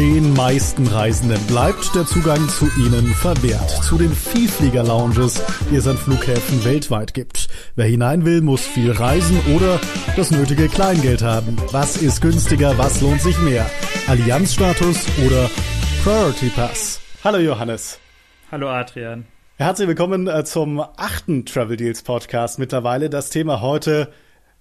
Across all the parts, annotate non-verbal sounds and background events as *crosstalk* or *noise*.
Den meisten Reisenden bleibt der Zugang zu ihnen verwehrt. Zu den Vielflieger-Lounges, die es an Flughäfen weltweit gibt. Wer hinein will, muss viel reisen oder das nötige Kleingeld haben. Was ist günstiger, was lohnt sich mehr? Allianzstatus oder Priority Pass? Hallo Johannes. Hallo Adrian. Herzlich willkommen äh, zum achten Travel Deals Podcast mittlerweile. Das Thema heute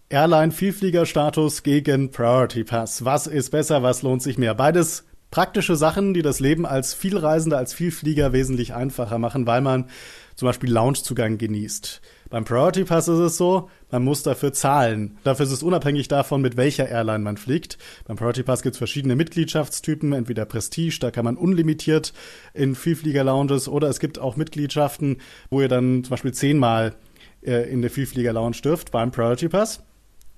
Airline Vielfliegerstatus gegen Priority Pass. Was ist besser, was lohnt sich mehr? Beides praktische Sachen, die das Leben als Vielreisender, als Vielflieger wesentlich einfacher machen, weil man zum Beispiel Loungezugang genießt. Beim Priority Pass ist es so, man muss dafür zahlen. Dafür ist es unabhängig davon, mit welcher Airline man fliegt. Beim Priority Pass gibt es verschiedene Mitgliedschaftstypen, entweder Prestige, da kann man unlimitiert in Vielflieger-Lounges oder es gibt auch Mitgliedschaften, wo ihr dann zum Beispiel zehnmal äh, in der Vielflieger-Lounge dürft beim Priority Pass.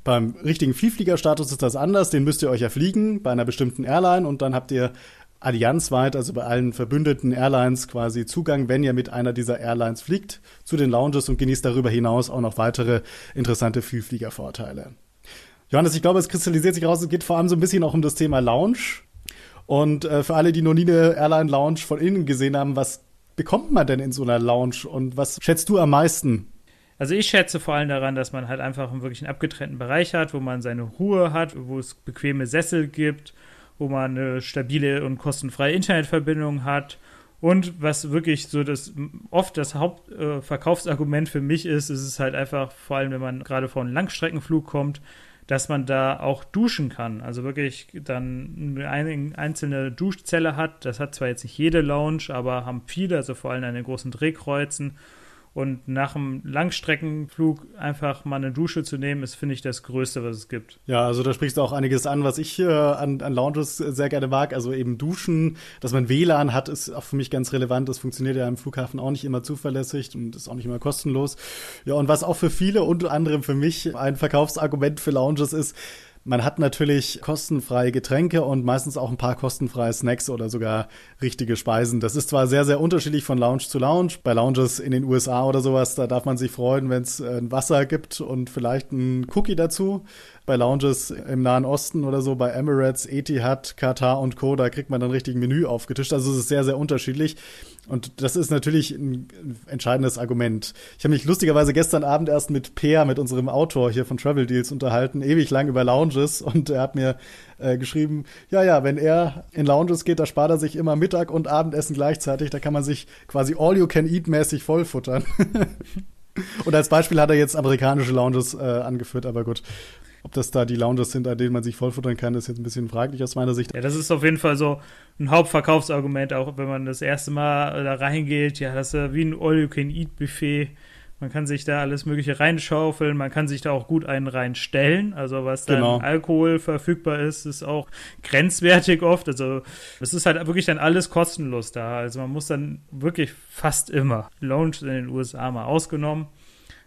Beim richtigen Vielfliegerstatus ist das anders. Den müsst ihr euch ja fliegen bei einer bestimmten Airline und dann habt ihr allianzweit, also bei allen verbündeten Airlines quasi Zugang, wenn ihr mit einer dieser Airlines fliegt, zu den Lounges und genießt darüber hinaus auch noch weitere interessante Vielfliegervorteile. Johannes, ich glaube, es kristallisiert sich raus, es geht vor allem so ein bisschen auch um das Thema Lounge. Und äh, für alle, die noch nie eine Airline-Lounge von innen gesehen haben, was bekommt man denn in so einer Lounge und was schätzt du am meisten? Also ich schätze vor allem daran, dass man halt einfach einen wirklich abgetrennten Bereich hat, wo man seine Ruhe hat, wo es bequeme Sessel gibt, wo man eine stabile und kostenfreie Internetverbindung hat. Und was wirklich so das oft das Hauptverkaufsargument äh, für mich ist, ist es halt einfach, vor allem wenn man gerade vor einem Langstreckenflug kommt, dass man da auch duschen kann. Also wirklich dann eine einzelne Duschzelle hat. Das hat zwar jetzt nicht jede Lounge, aber haben viele, also vor allem an den großen Drehkreuzen und nach einem Langstreckenflug einfach mal eine Dusche zu nehmen, ist, finde ich, das Größte, was es gibt. Ja, also da sprichst du auch einiges an, was ich äh, an, an Lounges sehr gerne mag. Also eben Duschen, dass man WLAN hat, ist auch für mich ganz relevant. Das funktioniert ja im Flughafen auch nicht immer zuverlässig und ist auch nicht immer kostenlos. Ja, und was auch für viele, unter anderem für mich, ein Verkaufsargument für Lounges ist, man hat natürlich kostenfreie Getränke und meistens auch ein paar kostenfreie Snacks oder sogar richtige Speisen. Das ist zwar sehr, sehr unterschiedlich von Lounge zu Lounge. Bei Lounges in den USA oder sowas, da darf man sich freuen, wenn es ein Wasser gibt und vielleicht ein Cookie dazu bei Lounges im Nahen Osten oder so, bei Emirates, Etihad, Katar und Co., da kriegt man dann richtig ein Menü aufgetischt. Also es ist sehr, sehr unterschiedlich. Und das ist natürlich ein entscheidendes Argument. Ich habe mich lustigerweise gestern Abend erst mit Peer, mit unserem Autor hier von Travel Deals unterhalten, ewig lang über Lounges und er hat mir äh, geschrieben, ja, ja, wenn er in Lounges geht, da spart er sich immer Mittag und Abendessen gleichzeitig, da kann man sich quasi all you can eat mäßig vollfuttern. *laughs* und als Beispiel hat er jetzt amerikanische Lounges äh, angeführt, aber gut. Ob das da die Lounges sind, an denen man sich vollfuttern kann, ist jetzt ein bisschen fraglich aus meiner Sicht. Ja, das ist auf jeden Fall so ein Hauptverkaufsargument, auch wenn man das erste Mal da reingeht. Ja, das ist wie ein All-You-Can-Eat-Buffet. Man kann sich da alles Mögliche reinschaufeln, man kann sich da auch gut einen reinstellen. Also was dann genau. Alkohol verfügbar ist, ist auch grenzwertig oft. Also es ist halt wirklich dann alles kostenlos da. Also man muss dann wirklich fast immer, Lounge in den USA mal ausgenommen,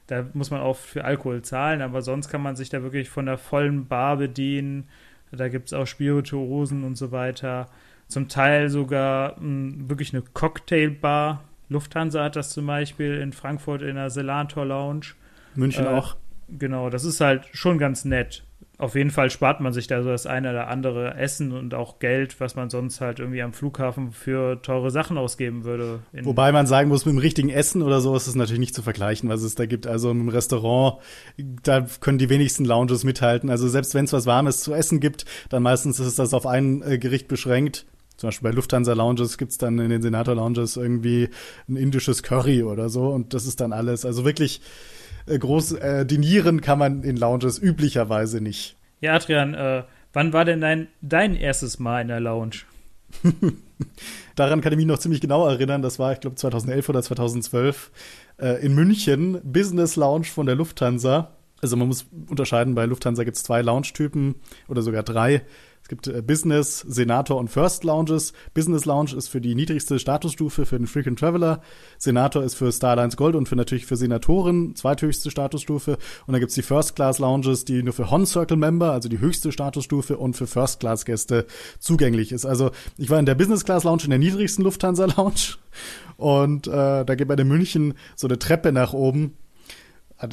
da muss man auch für Alkohol zahlen, aber sonst kann man sich da wirklich von der vollen Bar bedienen. Da gibt es auch Spirituosen und so weiter. Zum Teil sogar mh, hm, wirklich eine Cocktailbar. Lufthansa hat das zum Beispiel in Frankfurt in der Selantor Lounge. München äh, auch. Genau, das ist halt schon ganz nett auf jeden Fall spart man sich da so das eine oder andere Essen und auch Geld, was man sonst halt irgendwie am Flughafen für teure Sachen ausgeben würde. Wobei man sagen muss, mit dem richtigen Essen oder so ist es natürlich nicht zu vergleichen, was es da gibt. Also im Restaurant, da können die wenigsten Lounges mithalten. Also selbst wenn es was Warmes zu essen gibt, dann meistens ist das auf ein äh, Gericht beschränkt. Zum Beispiel bei Lufthansa Lounges gibt's dann in den Senator Lounges irgendwie ein indisches Curry oder so und das ist dann alles. Also wirklich äh, groß äh, dinieren kann man in Lounges üblicherweise nicht. Ja, Adrian, äh, wann war denn dein, dein erstes Mal in der Lounge? *laughs* Daran kann ich mich noch ziemlich genau erinnern. Das war, ich glaube, 2011 oder 2012 äh, in München. Business Lounge von der Lufthansa. Also man muss unterscheiden, bei Lufthansa gibt es zwei Lounge-Typen oder sogar drei. Es gibt äh, Business, Senator und First Lounges. Business Lounge ist für die niedrigste Statusstufe für den Frequent Traveler. Senator ist für Starlines Gold und für natürlich für Senatoren zweithöchste Statusstufe. Und dann gibt's die First Class Lounges, die nur für Hon Circle Member, also die höchste Statusstufe und für First Class Gäste zugänglich ist. Also ich war in der Business Class Lounge in der niedrigsten Lufthansa Lounge und äh, da geht bei der München so eine Treppe nach oben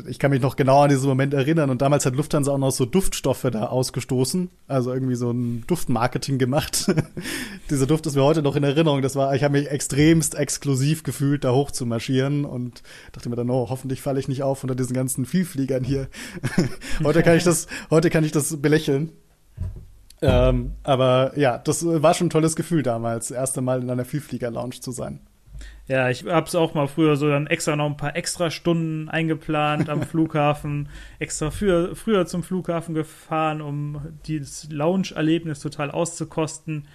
ich kann mich noch genau an diesen Moment erinnern und damals hat Lufthansa auch noch so Duftstoffe da ausgestoßen, also irgendwie so ein Duftmarketing gemacht. *laughs* Dieser Duft ist mir heute noch in Erinnerung. Das war, ich habe mich extremst exklusiv gefühlt, da hoch zu marschieren und dachte mir dann, oh, hoffentlich falle ich nicht auf unter diesen ganzen Vielfliegern hier. *laughs* heute kann ich das, heute kann ich das belächeln. Ähm, aber ja, das war schon ein tolles Gefühl damals, das erste Mal in einer Vielflieger-Lounge zu sein. Ja, ich hab's auch mal früher so dann extra noch ein paar extra Stunden eingeplant am *laughs* Flughafen, extra früher, früher zum Flughafen gefahren, um dieses Lounge-Erlebnis total auszukosten.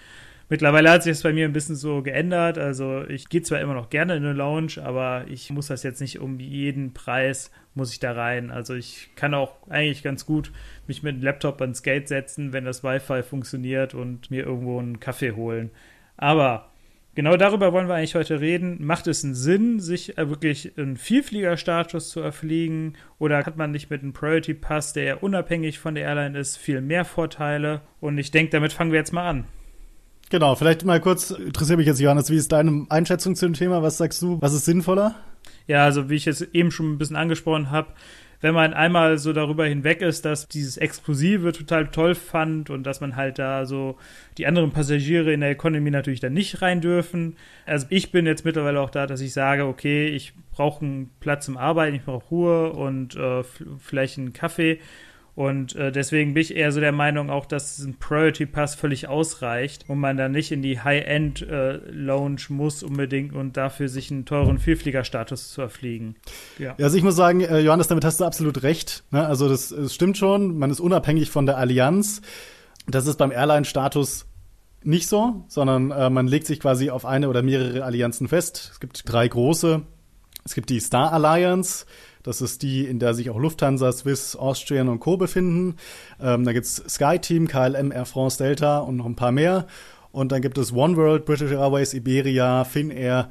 Mittlerweile hat sich das bei mir ein bisschen so geändert. Also ich gehe zwar immer noch gerne in eine Lounge, aber ich muss das jetzt nicht um jeden Preis, muss ich da rein. Also ich kann auch eigentlich ganz gut mich mit dem Laptop ans Gate setzen, wenn das Wi-Fi funktioniert und mir irgendwo einen Kaffee holen. Aber Genau darüber wollen wir eigentlich heute reden. Macht es einen Sinn, sich äh, wirklich einen Vielfliegerstatus zu erfliegen? Oder hat man nicht mit einem Priority Pass, der ja unabhängig von der Airline ist, viel mehr Vorteile? Und ich denke, damit fangen wir jetzt mal an. Genau, vielleicht mal kurz, interessiert mich jetzt, Johannes, wie ist deine Einschätzung zu dem Thema? Was sagst du? Was ist sinnvoller? Ja, also wie ich es eben schon ein bisschen angesprochen habe, wenn man einmal so darüber hinweg ist, dass dieses Exklusive total toll fand und dass man halt da so die anderen Passagiere in der Economy natürlich dann nicht rein dürfen. Also ich bin jetzt mittlerweile auch da, dass ich sage, okay, ich brauche einen Platz zum Arbeiten, ich brauche Ruhe und äh, vielleicht einen Kaffee und äh, deswegen bin ich eher so der Meinung auch, dass ein Priority Pass völlig ausreicht und man dann nicht in die High-End äh, Lounge muss unbedingt und dafür sich einen teuren Vielfliegerstatus zu erfliegen. Ja. ja, also ich muss sagen, äh, Johannes, damit hast du absolut recht. Ne? Also das, das stimmt schon, man ist unabhängig von der Allianz. Das ist beim Airline-Status nicht so, sondern äh, man legt sich quasi auf eine oder mehrere Allianzen fest. Es gibt drei große. Es gibt die Star Alliance, das ist die, in der sich auch Lufthansa, Swiss, Austrian und Co. befinden. Ähm, da gibt's SkyTeam, KLM, Air France, Delta und noch ein paar mehr. Und dann gibt es One World, British Airways, Iberia, Finnair.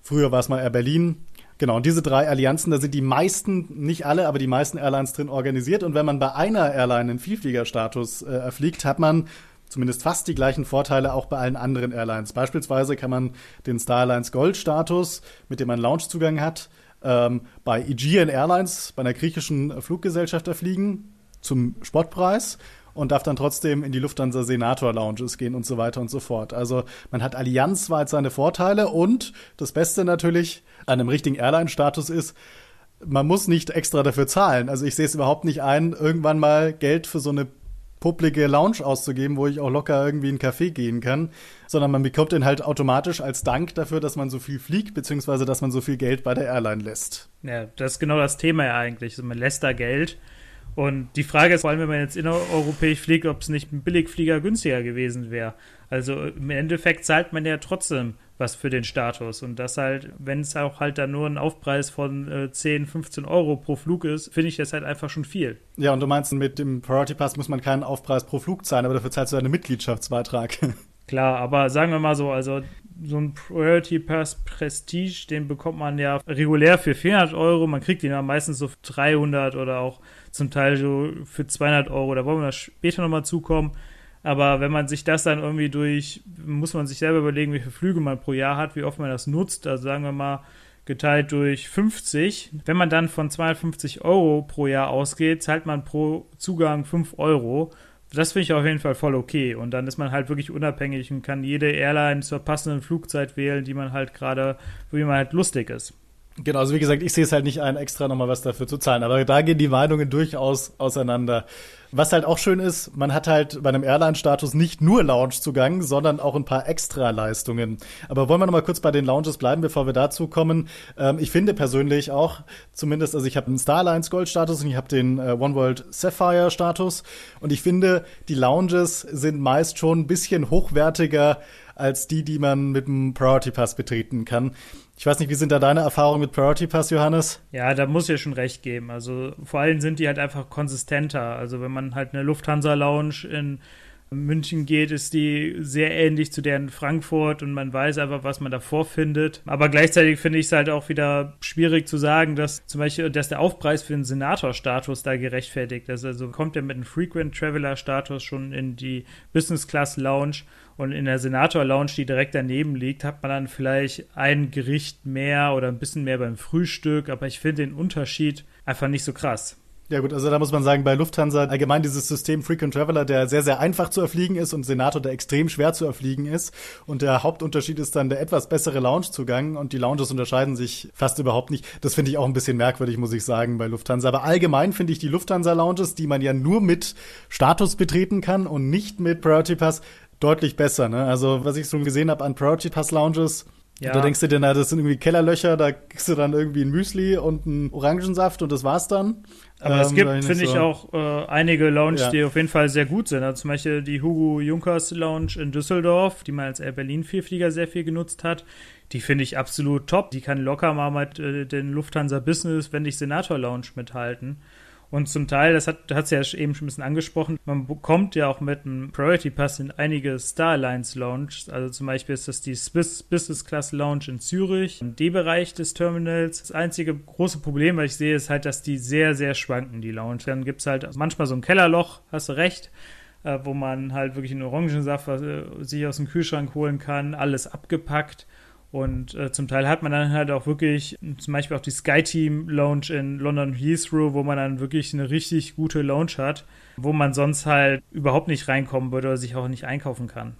Früher war es mal Air Berlin. Genau, und diese drei Allianzen, da sind die meisten, nicht alle, aber die meisten Airlines drin organisiert. Und wenn man bei einer Airline einen Vielfliegerstatus äh, erfliegt, hat man zumindest fast die gleichen Vorteile auch bei allen anderen Airlines. Beispielsweise kann man den Star Alliance Gold Status, mit dem man Loungezugang hat, ähm, bei Aegean Airlines, bei einer griechischen Fluggesellschaft erfliegen zum Spottpreis und darf dann trotzdem in die Lufthansa Senator Lounges gehen und so weiter und so fort. Also man hat allianzweit seine Vorteile und das Beste natürlich an einem richtigen Airline-Status ist, man muss nicht extra dafür zahlen. Also ich sehe es überhaupt nicht ein, irgendwann mal Geld für so eine publige Lounge auszugeben, wo ich auch locker irgendwie in einen Café gehen kann, sondern man bekommt den halt automatisch als Dank dafür, dass man so viel fliegt, beziehungsweise dass man so viel Geld bei der Airline lässt. Ja, das ist genau das Thema ja eigentlich. Also man lässt da Geld. Und die Frage ist vor allem, wenn man jetzt innereuropäisch fliegt, ob es nicht ein Billigflieger günstiger gewesen wäre. Also im Endeffekt zahlt man ja trotzdem was für den Status. Und das halt, wenn es auch halt dann nur ein Aufpreis von äh, 10, 15 Euro pro Flug ist, finde ich das halt einfach schon viel. Ja, und du meinst, mit dem Priority Pass muss man keinen Aufpreis pro Flug zahlen, aber dafür zahlst du einen Mitgliedschaftsbeitrag. *laughs* Klar, aber sagen wir mal so, also so ein Priority Pass Prestige, den bekommt man ja regulär für 400 Euro. Man kriegt ihn ja meistens so für 300 oder auch zum Teil so für 200 Euro. Da wollen wir später nochmal zukommen. Aber wenn man sich das dann irgendwie durch, muss man sich selber überlegen, wie viele Flüge man pro Jahr hat, wie oft man das nutzt. Also sagen wir mal, geteilt durch 50. Wenn man dann von 250 Euro pro Jahr ausgeht, zahlt man pro Zugang 5 Euro. Das finde ich auf jeden Fall voll okay. Und dann ist man halt wirklich unabhängig und kann jede Airline zur passenden Flugzeit wählen, die man halt gerade, wie man halt lustig ist. Genau, also wie gesagt, ich sehe es halt nicht ein, extra nochmal was dafür zu zahlen. Aber da gehen die Meinungen durchaus auseinander. Was halt auch schön ist, man hat halt bei einem Airline-Status nicht nur Lounge-Zugang, sondern auch ein paar Extra-Leistungen. Aber wollen wir nochmal kurz bei den Lounges bleiben, bevor wir dazu kommen. Ähm, ich finde persönlich auch, zumindest, also ich habe einen Starlines Gold-Status und ich habe den äh, One World Sapphire-Status. Und ich finde, die Lounges sind meist schon ein bisschen hochwertiger als die, die man mit dem Priority Pass betreten kann. Ich weiß nicht, wie sind da deine Erfahrungen mit Priority Pass, Johannes? Ja, da muss ich ja schon recht geben. Also vor allem sind die halt einfach konsistenter. Also wenn man halt eine Lufthansa Lounge in München geht, ist die sehr ähnlich zu der in Frankfurt und man weiß einfach, was man davor findet. Aber gleichzeitig finde ich es halt auch wieder schwierig zu sagen, dass zum Beispiel, dass der Aufpreis für den Senator-Status da gerechtfertigt ist. Also kommt er mit einem Frequent Traveler-Status schon in die Business Class Lounge und in der Senator Lounge, die direkt daneben liegt, hat man dann vielleicht ein Gericht mehr oder ein bisschen mehr beim Frühstück, aber ich finde den Unterschied einfach nicht so krass. Ja gut, also da muss man sagen, bei Lufthansa allgemein dieses System Frequent Traveler, der sehr, sehr einfach zu erfliegen ist und Senator, der extrem schwer zu erfliegen ist. Und der Hauptunterschied ist dann der etwas bessere Loungezugang und die Lounges unterscheiden sich fast überhaupt nicht. Das finde ich auch ein bisschen merkwürdig, muss ich sagen, bei Lufthansa. Aber allgemein finde ich die Lufthansa-Lounges, die man ja nur mit Status betreten kann und nicht mit Priority Pass, deutlich besser. Ne? Also was ich schon gesehen habe an Priority Pass Lounges, ja. Da denkst du dir, na, das sind irgendwie Kellerlöcher, da kriegst du dann irgendwie ein Müsli und einen Orangensaft und das war's dann. Aber ähm, es gibt, finde so. ich, auch äh, einige Lounges, ja. die auf jeden Fall sehr gut sind. Also zum Beispiel die Hugo Junkers Lounge in Düsseldorf, die man als Air Berlin Vierflieger sehr viel genutzt hat. Die finde ich absolut top. Die kann locker mal mit äh, den Lufthansa Business, wenn nicht Senator Lounge mithalten. Und zum Teil, das hat es ja eben schon ein bisschen angesprochen, man bekommt ja auch mit einem Priority Pass in einige Starlines Lounge. Also zum Beispiel ist das die Swiss Business Class Lounge in Zürich, im D-Bereich des Terminals. Das einzige große Problem, was ich sehe, ist halt, dass die sehr, sehr schwanken, die Lounge. Dann gibt es halt manchmal so ein Kellerloch, hast du recht äh, wo man halt wirklich einen Orangensaft äh, sich aus dem Kühlschrank holen kann, alles abgepackt. Und äh, zum Teil hat man dann halt auch wirklich, zum Beispiel auch die Sky Team Lounge in London Heathrow, wo man dann wirklich eine richtig gute Lounge hat, wo man sonst halt überhaupt nicht reinkommen würde oder sich auch nicht einkaufen kann.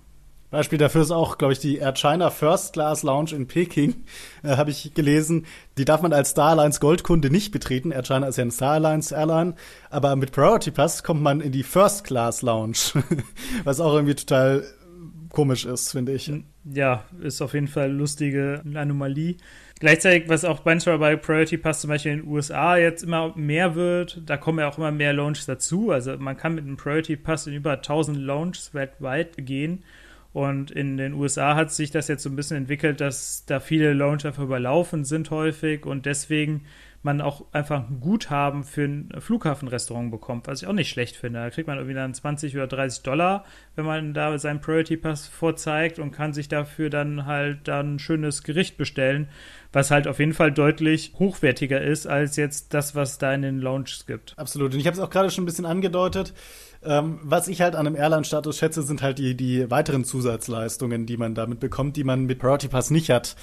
Beispiel dafür ist auch, glaube ich, die Air China First Class Lounge in Peking, *laughs* äh, habe ich gelesen. Die darf man als Star Alliance Goldkunde nicht betreten. Air China ist ja ein Star Alliance Airline, aber mit Priority Pass kommt man in die First Class Lounge, *laughs* was auch irgendwie total komisch ist, finde ich. Ja, ist auf jeden Fall eine lustige Anomalie. Gleichzeitig, was auch manchmal bei Priority Pass zum Beispiel in den USA jetzt immer mehr wird, da kommen ja auch immer mehr Launches dazu. Also man kann mit einem Priority Pass in über 1000 Launches weltweit gehen. Und in den USA hat sich das jetzt so ein bisschen entwickelt, dass da viele einfach überlaufen sind häufig und deswegen man auch einfach ein Guthaben für ein Flughafenrestaurant bekommt, was ich auch nicht schlecht finde. Da kriegt man irgendwie dann 20 oder 30 Dollar, wenn man da seinen Priority Pass vorzeigt und kann sich dafür dann halt dann ein schönes Gericht bestellen, was halt auf jeden Fall deutlich hochwertiger ist als jetzt das, was da in den Lounges gibt. Absolut. Und ich habe es auch gerade schon ein bisschen angedeutet. Ähm, was ich halt an einem Airline-Status schätze, sind halt die, die weiteren Zusatzleistungen, die man damit bekommt, die man mit Priority Pass nicht hat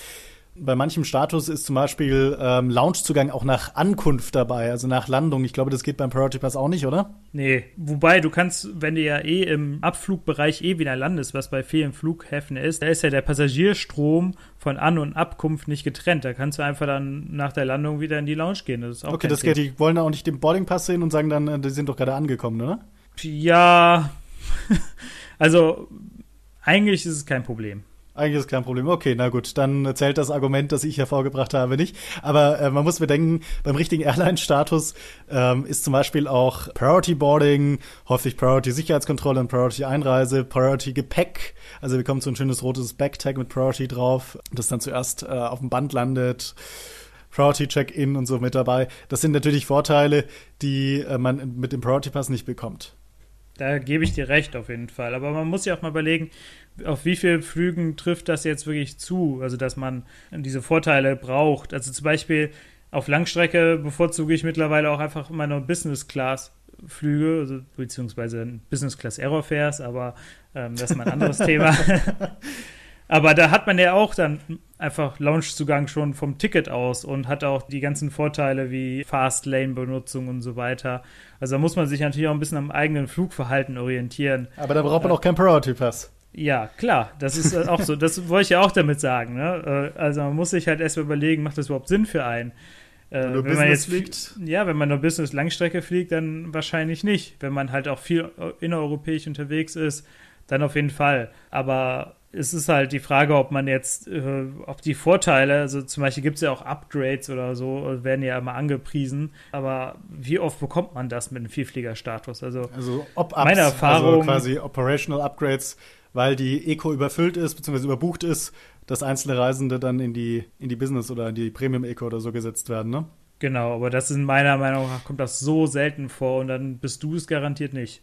bei manchem Status ist zum Beispiel ähm, Loungezugang auch nach Ankunft dabei, also nach Landung. Ich glaube, das geht beim Priority Pass auch nicht, oder? Nee, wobei du kannst, wenn du ja eh im Abflugbereich eh wieder landest, was bei vielen Flughäfen ist, da ist ja der Passagierstrom von An- und Abkunft nicht getrennt. Da kannst du einfach dann nach der Landung wieder in die Lounge gehen. Das ist auch okay, das geht. Die wollen auch nicht den Boardingpass sehen und sagen dann, äh, die sind doch gerade angekommen, oder? Ja, *laughs* also eigentlich ist es kein Problem. Eigentlich ist kein Problem. Okay, na gut, dann zählt das Argument, das ich hervorgebracht habe, nicht. Aber äh, man muss bedenken, beim richtigen *laughs* Airline-Status ähm, ist zum Beispiel auch Priority Boarding, häufig Priority Sicherheitskontrolle und Priority Einreise, Priority Gepäck. Also wir kommen so ein schönes rotes Backtag mit Priority drauf, das dann zuerst äh, auf dem Band landet. Priority Check-in und so mit dabei. Das sind natürlich Vorteile, die äh, man mit dem Priority Pass nicht bekommt. Da gebe ich dir recht auf jeden Fall. Aber man muss ja auch mal überlegen, auf wie vielen Flügen trifft das jetzt wirklich zu? Also, dass man diese Vorteile braucht. Also zum Beispiel auf Langstrecke bevorzuge ich mittlerweile auch einfach meine Business Class Flüge, also, beziehungsweise Business Class Aerofares, aber ähm, das ist mal ein anderes *laughs* Thema. aber da hat man ja auch dann einfach Launchzugang schon vom Ticket aus und hat auch die ganzen Vorteile wie Fast Lane Benutzung und so weiter. Also da muss man sich natürlich auch ein bisschen am eigenen Flugverhalten orientieren. Aber da braucht man äh, auch keinen Priority Pass. Ja, klar, das ist äh, auch so. Das wollte ich ja auch damit sagen. Ne? Äh, also man muss sich halt erstmal überlegen, macht das überhaupt Sinn für einen? Äh, wenn, wenn man jetzt fliegt? Ja, wenn man nur Business Langstrecke fliegt, dann wahrscheinlich nicht. Wenn man halt auch viel innereuropäisch unterwegs ist, dann auf jeden Fall. Aber es ist halt die Frage, ob man jetzt, äh, ob die Vorteile, also zum Beispiel gibt es ja auch Upgrades oder so, werden ja immer angepriesen, aber wie oft bekommt man das mit einem Vielfliegerstatus? Also, also ob meine also Erfahrung, also quasi Operational Upgrades weil die Eco überfüllt ist, beziehungsweise überbucht ist, dass einzelne Reisende dann in die, in die Business oder in die Premium Eco oder so gesetzt werden, ne? Genau, aber das ist in meiner Meinung nach kommt das so selten vor und dann bist du es garantiert nicht.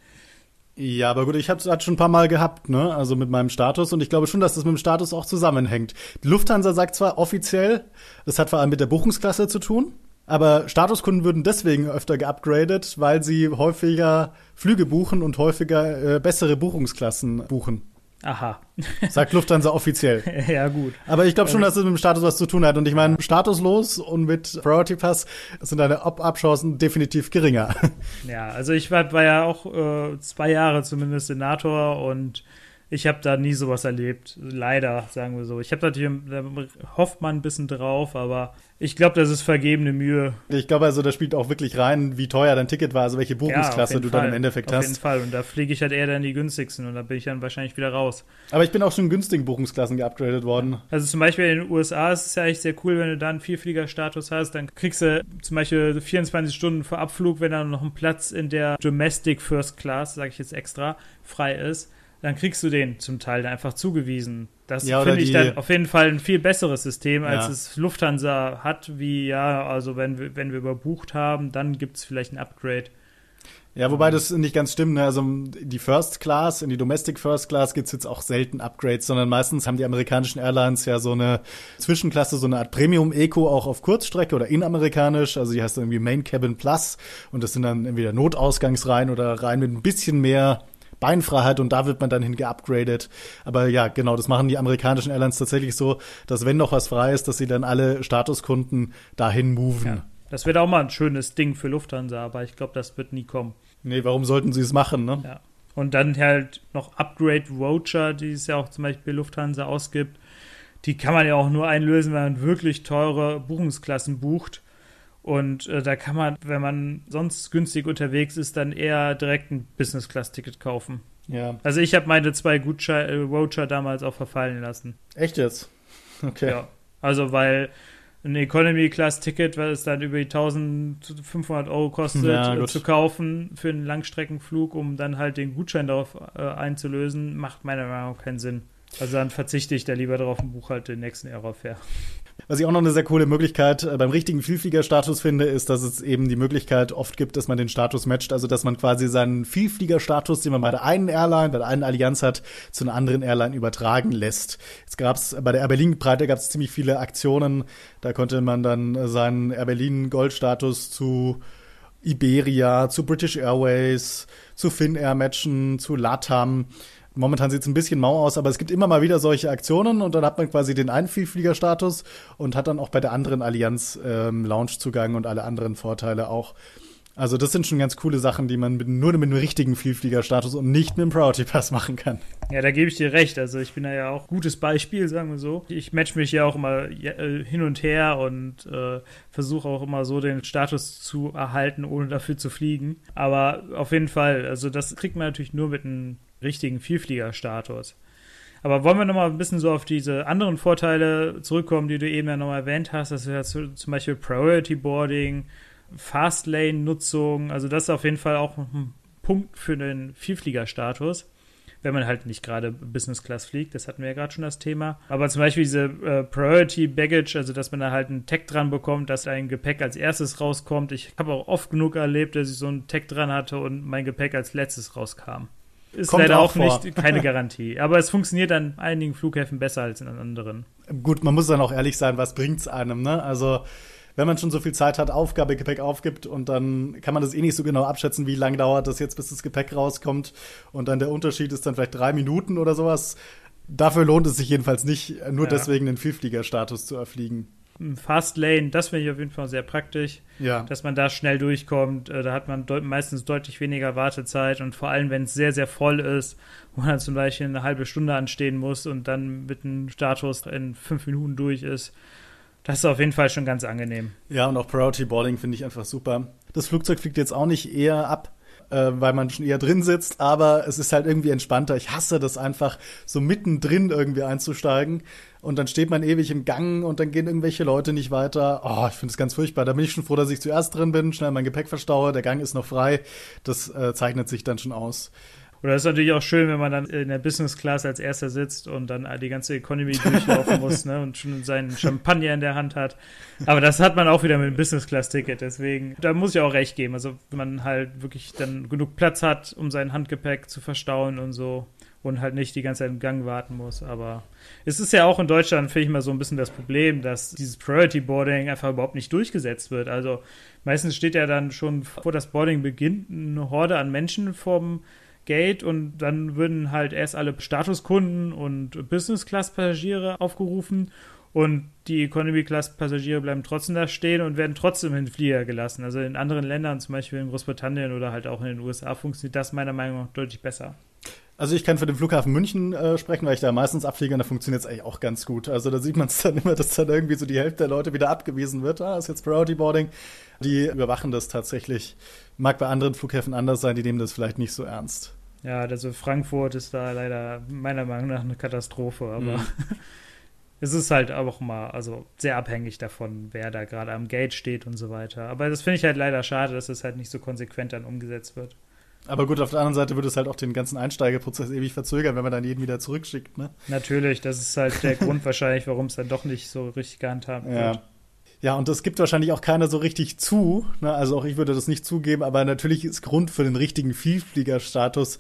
Ja, aber gut, ich habe es schon ein paar Mal gehabt, ne? Also mit meinem Status und ich glaube schon, dass das mit dem Status auch zusammenhängt. Die Lufthansa sagt zwar offiziell, das hat vor allem mit der Buchungsklasse zu tun, aber Statuskunden würden deswegen öfter geupgradet, weil sie häufiger Flüge buchen und häufiger äh, bessere Buchungsklassen buchen. Aha. Sagt Lufthansa offiziell. *laughs* ja, gut. Aber ich glaube schon, dass es mit dem Status was zu tun hat. Und ich meine, statuslos und mit Priority Pass sind deine Opt-up-Chancen definitiv geringer. Ja, also ich war, war ja auch äh, zwei Jahre zumindest Senator und ich habe da nie sowas erlebt. Leider, sagen wir so. Ich habe natürlich, da hofft man ein bisschen drauf, aber ich glaube, das ist vergebene Mühe. Ich glaube also, da spielt auch wirklich rein, wie teuer dein Ticket war, also welche Buchungsklasse ja, du Fall. dann im Endeffekt auf hast. Auf jeden Fall. Und da fliege ich halt eher dann die günstigsten und da bin ich dann wahrscheinlich wieder raus. Aber ich bin auch schon in günstigen Buchungsklassen geupgradet worden. Also zum Beispiel in den USA ist es ja echt sehr cool, wenn du da einen Vierfliegerstatus hast, dann kriegst du zum Beispiel 24 Stunden vor Abflug, wenn dann noch ein Platz in der Domestic First Class, sage ich jetzt extra, frei ist dann kriegst du den zum Teil dann einfach zugewiesen. Das ja, finde ich dann auf jeden Fall ein viel besseres System, als ja. es Lufthansa hat, wie ja, also wenn wir, wenn wir überbucht haben, dann gibt es vielleicht ein Upgrade. Ja, wobei das nicht ganz stimmt. Ne? Also die First Class, in die Domestic First Class gibt's jetzt auch selten Upgrades, sondern meistens haben die amerikanischen Airlines ja so eine Zwischenklasse, so eine Art Premium Eco auch auf Kurzstrecke oder inamerikanisch. Also die heißt irgendwie Main Cabin Plus und das sind dann entweder Notausgangsreihen oder Reihen mit ein bisschen mehr Beinfreiheit und da wird man dann hin geupgradet. Aber ja, genau, das machen die amerikanischen Airlines tatsächlich so, dass wenn noch was frei ist, dass sie dann alle Statuskunden dahin moven. Ja, das wird auch mal ein schönes Ding für Lufthansa, aber ich glaube, das wird nie kommen. Nee, warum sollten sie es machen, ne? Ja. Und dann halt noch Upgrade Voucher, die es ja auch zum Beispiel Lufthansa ausgibt. Die kann man ja auch nur einlösen, wenn man wirklich teure Buchungsklassen bucht. Und äh, da kann man, wenn man sonst günstig unterwegs ist, dann eher direkt ein Business-Class-Ticket kaufen. Ja. Also ich habe meine zwei Gutscheine, äh, Voucher damals auch verfallen lassen. Echt jetzt? *laughs* Okay. Ja. Also weil ein Economy-Class-Ticket, was es dann über die 1500 Euro kostet, ja, äh, zu kaufen für einen Langstreckenflug, um dann halt den Gutschein darauf äh, einzulösen, macht meiner Meinung nach keinen Sinn. Also dann verzichte ich da lieber darauf und buche halt den nächsten Aerofair. Was ich auch noch eine sehr coole Möglichkeit äh, beim richtigen Vielfliegerstatus finde, ist, dass es eben die Möglichkeit oft gibt, dass man den Status matcht, also dass man quasi seinen Vielfliegerstatus, den man bei der einen Airline, bei der einen Allianz hat, zu einer anderen Airline übertragen lässt. Jetzt gab es bei der Air Berlin Breite gab es ziemlich viele Aktionen, da konnte man dann seinen Air Berlin Goldstatus zu Iberia, zu British Airways, zu Finnair matchen, zu LATAM. Momentan sieht es ein bisschen mau aus, aber es gibt immer mal wieder solche Aktionen und dann hat man quasi den einen Vielfliegerstatus und hat dann auch bei der anderen Allianz ähm, Loungezugang und alle anderen Vorteile auch. Also das sind schon ganz coole Sachen, die man mit, nur mit einem richtigen Vielfliegerstatus und nicht mit einem Priority Pass machen kann. Ja, da gebe ich dir recht. Also ich bin da ja auch gutes Beispiel, sagen wir so. Ich match mich ja auch immer äh, hin und her und äh, versuche auch immer so den Status zu erhalten, ohne dafür zu fliegen. Aber auf jeden Fall, also das kriegt man natürlich nur mit einem richtigen Vielfliegerstatus. Aber wollen wir nochmal ein bisschen so auf diese anderen Vorteile zurückkommen, die du eben ja nochmal erwähnt hast. Das ist ja zum Beispiel Priority Boarding, Fastlane-Nutzung. Also das ist auf jeden Fall auch ein Punkt für den Vielfliegerstatus wenn man halt nicht gerade Business Class fliegt. Das hatten wir ja gerade schon das Thema. Aber zum Beispiel diese äh, Priority Baggage, also dass man da halt einen Tag dran bekommt, dass ein Gepäck als erstes rauskommt. Ich habe auch oft genug erlebt, dass ich so einen Tag dran hatte und mein Gepäck als letztes rauskam ist Kommt leider auch, auch nicht keine *laughs* Garantie. Aber es funktioniert an einigen Flughäfen besser als an anderen. Gut, man muss dann auch ehrlich sein, was bringt's einem, ne? Also wenn man schon so viel Zeit hat, Aufgabegepäck aufgibt und dann kann man das eh nicht so genau abschätzen, wie lange dauert das jetzt, bis das Gepäck rauskommt und dann der Unterschied ist dann vielleicht drei Minuten oder sowas. Dafür lohnt es sich jedenfalls nicht, nur ja. deswegen den Vielfliegerstatus zu erfliegen. Fastlane, das finde ich auf jeden Fall sehr praktisch, ja. dass man da schnell durchkommt. Äh, da hat man deut meistens deutlich weniger Wartezeit und vor allem, wenn es sehr, sehr voll ist, wo man zum Beispiel eine halbe Stunde anstehen muss und dann mit einem Status in fünf Minuten durch ist. Das ist auf jeden Fall schon ganz angenehm. Ja, und auch Priority Boarding finde ich einfach super. Das Flugzeug fliegt jetzt auch nicht eher ab, äh, weil man schon eher drin sitzt, aber es ist halt irgendwie entspannter. Ich hasse das einfach, so mittendrin irgendwie einzusteigen und dann steht man ewig im Gang und dann gehen irgendwelche Leute nicht weiter. Oh, ich finde es ganz furchtbar. Da bin ich schon froh, dass ich zuerst drin bin, schnell mein Gepäck verstaue, der Gang ist noch frei. Das äh, zeichnet sich dann schon aus. Oder es ist natürlich auch schön, wenn man dann in der Business Class als erster sitzt und dann die ganze Economy durchlaufen muss ne, und schon seinen Champagner in der Hand hat. Aber das hat man auch wieder mit dem Business Class Ticket. Deswegen, da muss ich auch recht geben. Also, wenn man halt wirklich dann genug Platz hat, um sein Handgepäck zu verstauen und so und halt nicht die ganze Zeit im Gang warten muss. Aber es ist ja auch in Deutschland, finde ich mal so ein bisschen das Problem, dass dieses Priority Boarding einfach überhaupt nicht durchgesetzt wird. Also meistens steht ja dann schon, vor das Boarding beginnt, eine Horde an Menschen vom Gate und dann würden halt erst alle Statuskunden und Business-Class-Passagiere aufgerufen und die Economy-Class-Passagiere bleiben trotzdem da stehen und werden trotzdem in den Flieger gelassen. Also in anderen Ländern, zum Beispiel in Großbritannien oder halt auch in den USA, funktioniert das meiner Meinung nach deutlich besser. Also ich kann für den Flughafen München äh, sprechen, weil ich da meistens abfliege und da funktioniert es eigentlich auch ganz gut. Also da sieht man es *laughs* dann immer, dass dann irgendwie so die Hälfte der Leute wieder abgewiesen wird. Ah, ist jetzt Priority Boarding. Die überwachen das tatsächlich. Mag bei anderen Flughäfen anders sein, die nehmen das vielleicht nicht so ernst. Ja, also Frankfurt ist da leider meiner Meinung nach eine Katastrophe, aber mhm. *laughs* es ist halt auch mal also sehr abhängig davon, wer da gerade am Gate steht und so weiter. Aber das finde ich halt leider schade, dass es halt nicht so konsequent dann umgesetzt wird. Aber gut, auf der anderen Seite würde es halt auch den ganzen Einsteigeprozess ewig verzögern, wenn man dann jeden wieder zurückschickt, ne? Natürlich, das ist halt der *laughs* Grund wahrscheinlich, warum es dann doch nicht so richtig gehandhabt ja. wird. Ja, und das gibt wahrscheinlich auch keiner so richtig zu. Ne? Also auch ich würde das nicht zugeben, aber natürlich ist Grund für den richtigen Vielfliegerstatus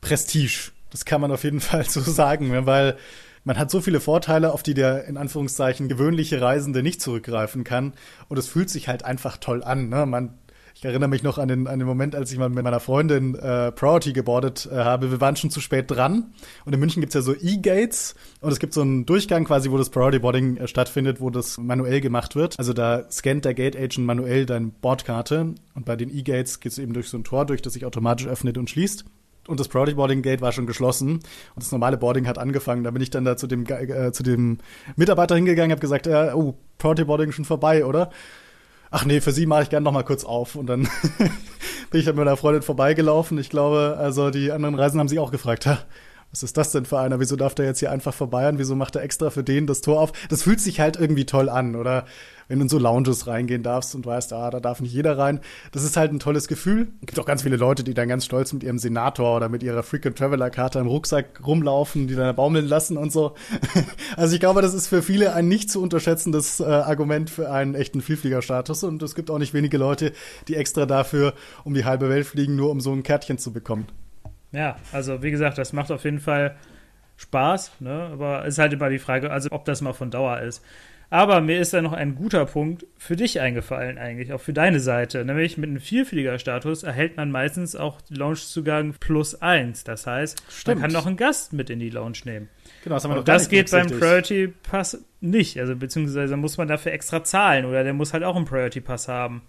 Prestige. Das kann man auf jeden *laughs* Fall so sagen, ne? weil man hat so viele Vorteile, auf die der in Anführungszeichen gewöhnliche Reisende nicht zurückgreifen kann. Und es fühlt sich halt einfach toll an. Ne? Man ich erinnere mich noch an den, an den Moment, als ich mal mit meiner Freundin äh, Priority gebordet äh, habe. Wir waren schon zu spät dran. Und in München gibt's ja so E-Gates. Und es gibt so einen Durchgang quasi, wo das Priority Boarding äh, stattfindet, wo das manuell gemacht wird. Also da scannt der Gate Agent manuell deine Bordkarte. Und bei den E-Gates geht's eben durch so ein Tor durch, das sich automatisch öffnet und schließt und das Priority Boarding Gate war schon geschlossen und das normale Boarding hat angefangen. Da bin ich dann da zu dem äh, zu dem Mitarbeiter hingegangen, habe gesagt, äh, oh, Priority Boarding schon vorbei, oder? Ach nee, für sie mache ich gerne noch mal kurz auf. Und dann *laughs* bin ich dann mit meiner Freundin vorbeigelaufen. Ich glaube, also die anderen Reisen haben sich auch gefragt, ha, was ist das denn für einer? Wieso darf der jetzt hier einfach vorbei und wieso macht er extra für den das Tor auf? Das fühlt sich halt irgendwie toll an, oder? Wenn du in so Lounges reingehen darfst und weißt, ah, da darf nicht jeder rein. Das ist halt ein tolles Gefühl. Es gibt auch ganz viele Leute, die dann ganz stolz mit ihrem Senator oder mit ihrer Frequent Traveler Karte im Rucksack rumlaufen, die dann baumeln lassen und so. *laughs* Also ich glaube, das ist für viele ein nicht zu unterschätzendes äh, Argument für einen echten Vielfliegerstatus und es gibt auch nicht wenige Leute, die extra dafür um die halbe Welt fliegen, nur um so ein Kärtchen zu bekommen. Ja, also wie gesagt, das macht auf jeden Fall Spaß, ne? aber es ist halt immer die Frage, also ob das mal von Dauer ist. Aber mir ist da noch ein guter Punkt für dich eingefallen, eigentlich, auch für deine Seite. Nämlich mit einem Vielfliegerstatus erhält man meistens auch Loungezugang plus eins. Das heißt, Stimmt. man kann noch einen Gast mit in die Lounge nehmen. Genau, das haben wir noch das geht beim Priority Pass nicht. Also beziehungsweise muss man dafür extra zahlen oder der muss halt auch einen Priority Pass haben.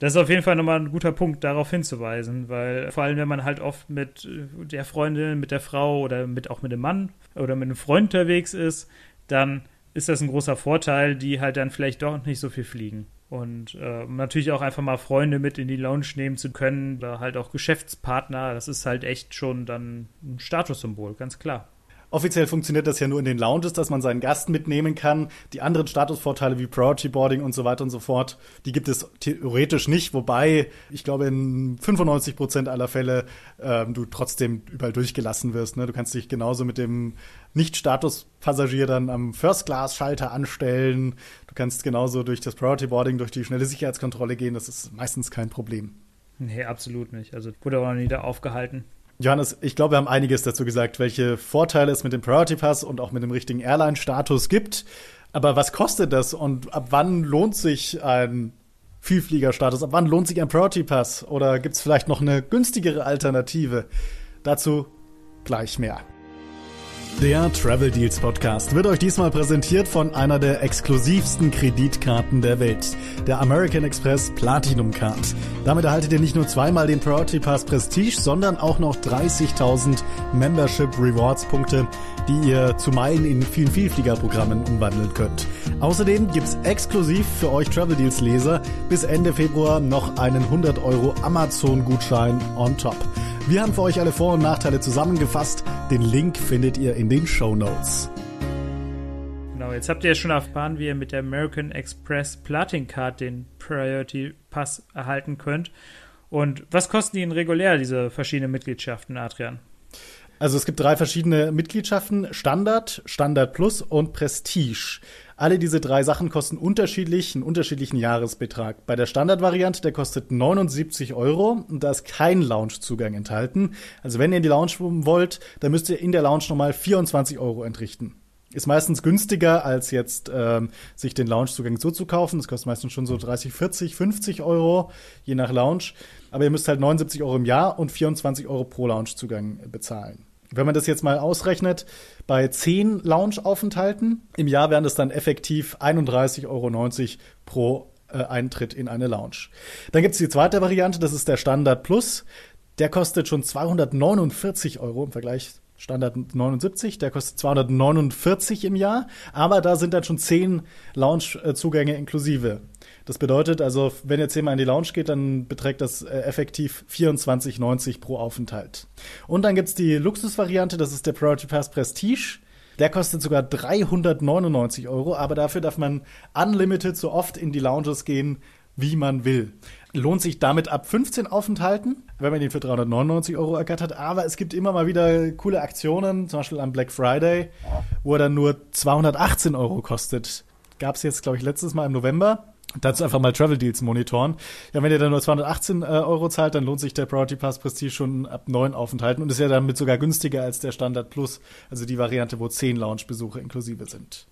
Das ist auf jeden Fall nochmal ein guter Punkt, darauf hinzuweisen, weil vor allem, wenn man halt oft mit der Freundin, mit der Frau oder mit, auch mit dem Mann oder mit einem Freund unterwegs ist, dann ist das ein großer Vorteil, die halt dann vielleicht doch nicht so viel fliegen. Und äh, natürlich auch einfach mal Freunde mit in die Lounge nehmen zu können oder halt auch Geschäftspartner, das ist halt echt schon dann ein Statussymbol, ganz klar. Offiziell funktioniert das ja nur in den Lounges, dass man seinen Gast mitnehmen kann. Die anderen Statusvorteile wie Priority Boarding und so weiter und so fort, die gibt es theoretisch nicht. Wobei ich glaube, in 95 Prozent aller Fälle ähm, du trotzdem überall durchgelassen wirst. Ne? Du kannst dich genauso mit dem Nicht-Status-Passagier dann am First-Class-Schalter anstellen. Du kannst genauso durch das Priority Boarding, durch die schnelle Sicherheitskontrolle gehen. Das ist meistens kein Problem. Nee, absolut nicht. Also wurde auch noch nie da aufgehalten. Johannes, ich glaube, wir haben einiges dazu gesagt, welche Vorteile es mit dem Priority Pass und auch mit dem richtigen Airline-Status gibt. Aber was kostet das und ab wann lohnt sich ein Vielfliegerstatus? Ab wann lohnt sich ein Priority Pass? Oder gibt es vielleicht noch eine günstigere Alternative? Dazu gleich mehr. Der Travel Deals Podcast wird euch diesmal präsentiert von einer der exklusivsten Kreditkarten der Welt, der American Express Platinum Card. Damit erhaltet ihr nicht nur zweimal den Priority Pass Prestige, sondern auch noch 30.000 Membership Rewards Punkte, die ihr zu Meilen in vielen Vielfliegerprogrammen umwandeln könnt. Außerdem gibt's exklusiv für euch Travel Deals Leser bis Ende Februar noch einen 100 Euro Amazon Gutschein on top. Wir haben für euch alle Vor- und Nachteile zusammengefasst. Den Link findet ihr in den Show Notes. Genau, jetzt habt ihr ja schon erfahren, wie ihr mit der American Express Platin Card den Priority Pass erhalten könnt. Und was kosten die in regulär, diese verschiedenen Mitgliedschaften, Adrian? Also es gibt drei verschiedene Mitgliedschaften, Standard, Standard Plus und Prestige. Alle diese drei Sachen kosten unterschiedlich, einen unterschiedlichen Jahresbetrag. Bei der Standardvariante, der kostet 79 Euro und da ist kein Loungezugang enthalten. Also wenn ihr in die Lounge wollt, dann müsst ihr in der Lounge nochmal 24 Euro entrichten. Ist meistens günstiger, als jetzt ähm, sich den Loungezugang so zu kaufen. Das kostet meistens schon so 30, 40, 50 Euro, je nach Lounge. Aber ihr müsst halt 79 Euro im Jahr und 24 Euro pro Loungezugang bezahlen. Wenn man das jetzt mal ausrechnet, bei 10 Lounge-Aufenthalten im Jahr wären das dann effektiv 31,90 Euro pro äh, Eintritt in eine Lounge. Dann gibt es die zweite Variante, das ist der Standard Plus. Der kostet schon 249 Euro im Vergleich Standard 79, der kostet 249 im Jahr, aber da sind dann schon 10 Lounge-Zugänge inklusive. Das bedeutet also, wenn ihr zehnmal in die Lounge geht, dann beträgt das äh, effektiv 24,90 pro Aufenthalt. Und dann gibt's die Luxusvariante, das ist der Priority Pass Prestige. Der kostet sogar 399 Euro, aber dafür darf man unlimited so oft in die Lounges gehen, wie man will. Lohnt sich damit ab 15 Aufenthalten, wenn man den für 399 Euro ergattert. Aber es gibt immer mal wieder coole Aktionen, zum Beispiel am Black Friday, wo er dann nur 218 Euro kostet. Gab es jetzt, glaube ich, letztes Mal im November. Dazu einfach mal Travel Deals monitoren. Ja, wenn ihr dann nur 218 äh, Euro zahlt, dann lohnt sich der Priority Pass Prestige schon ab neun Aufenthalten und ist ja damit sogar günstiger als der Standard Plus, also die Variante, wo zehn Lounge-Besuche inklusive sind.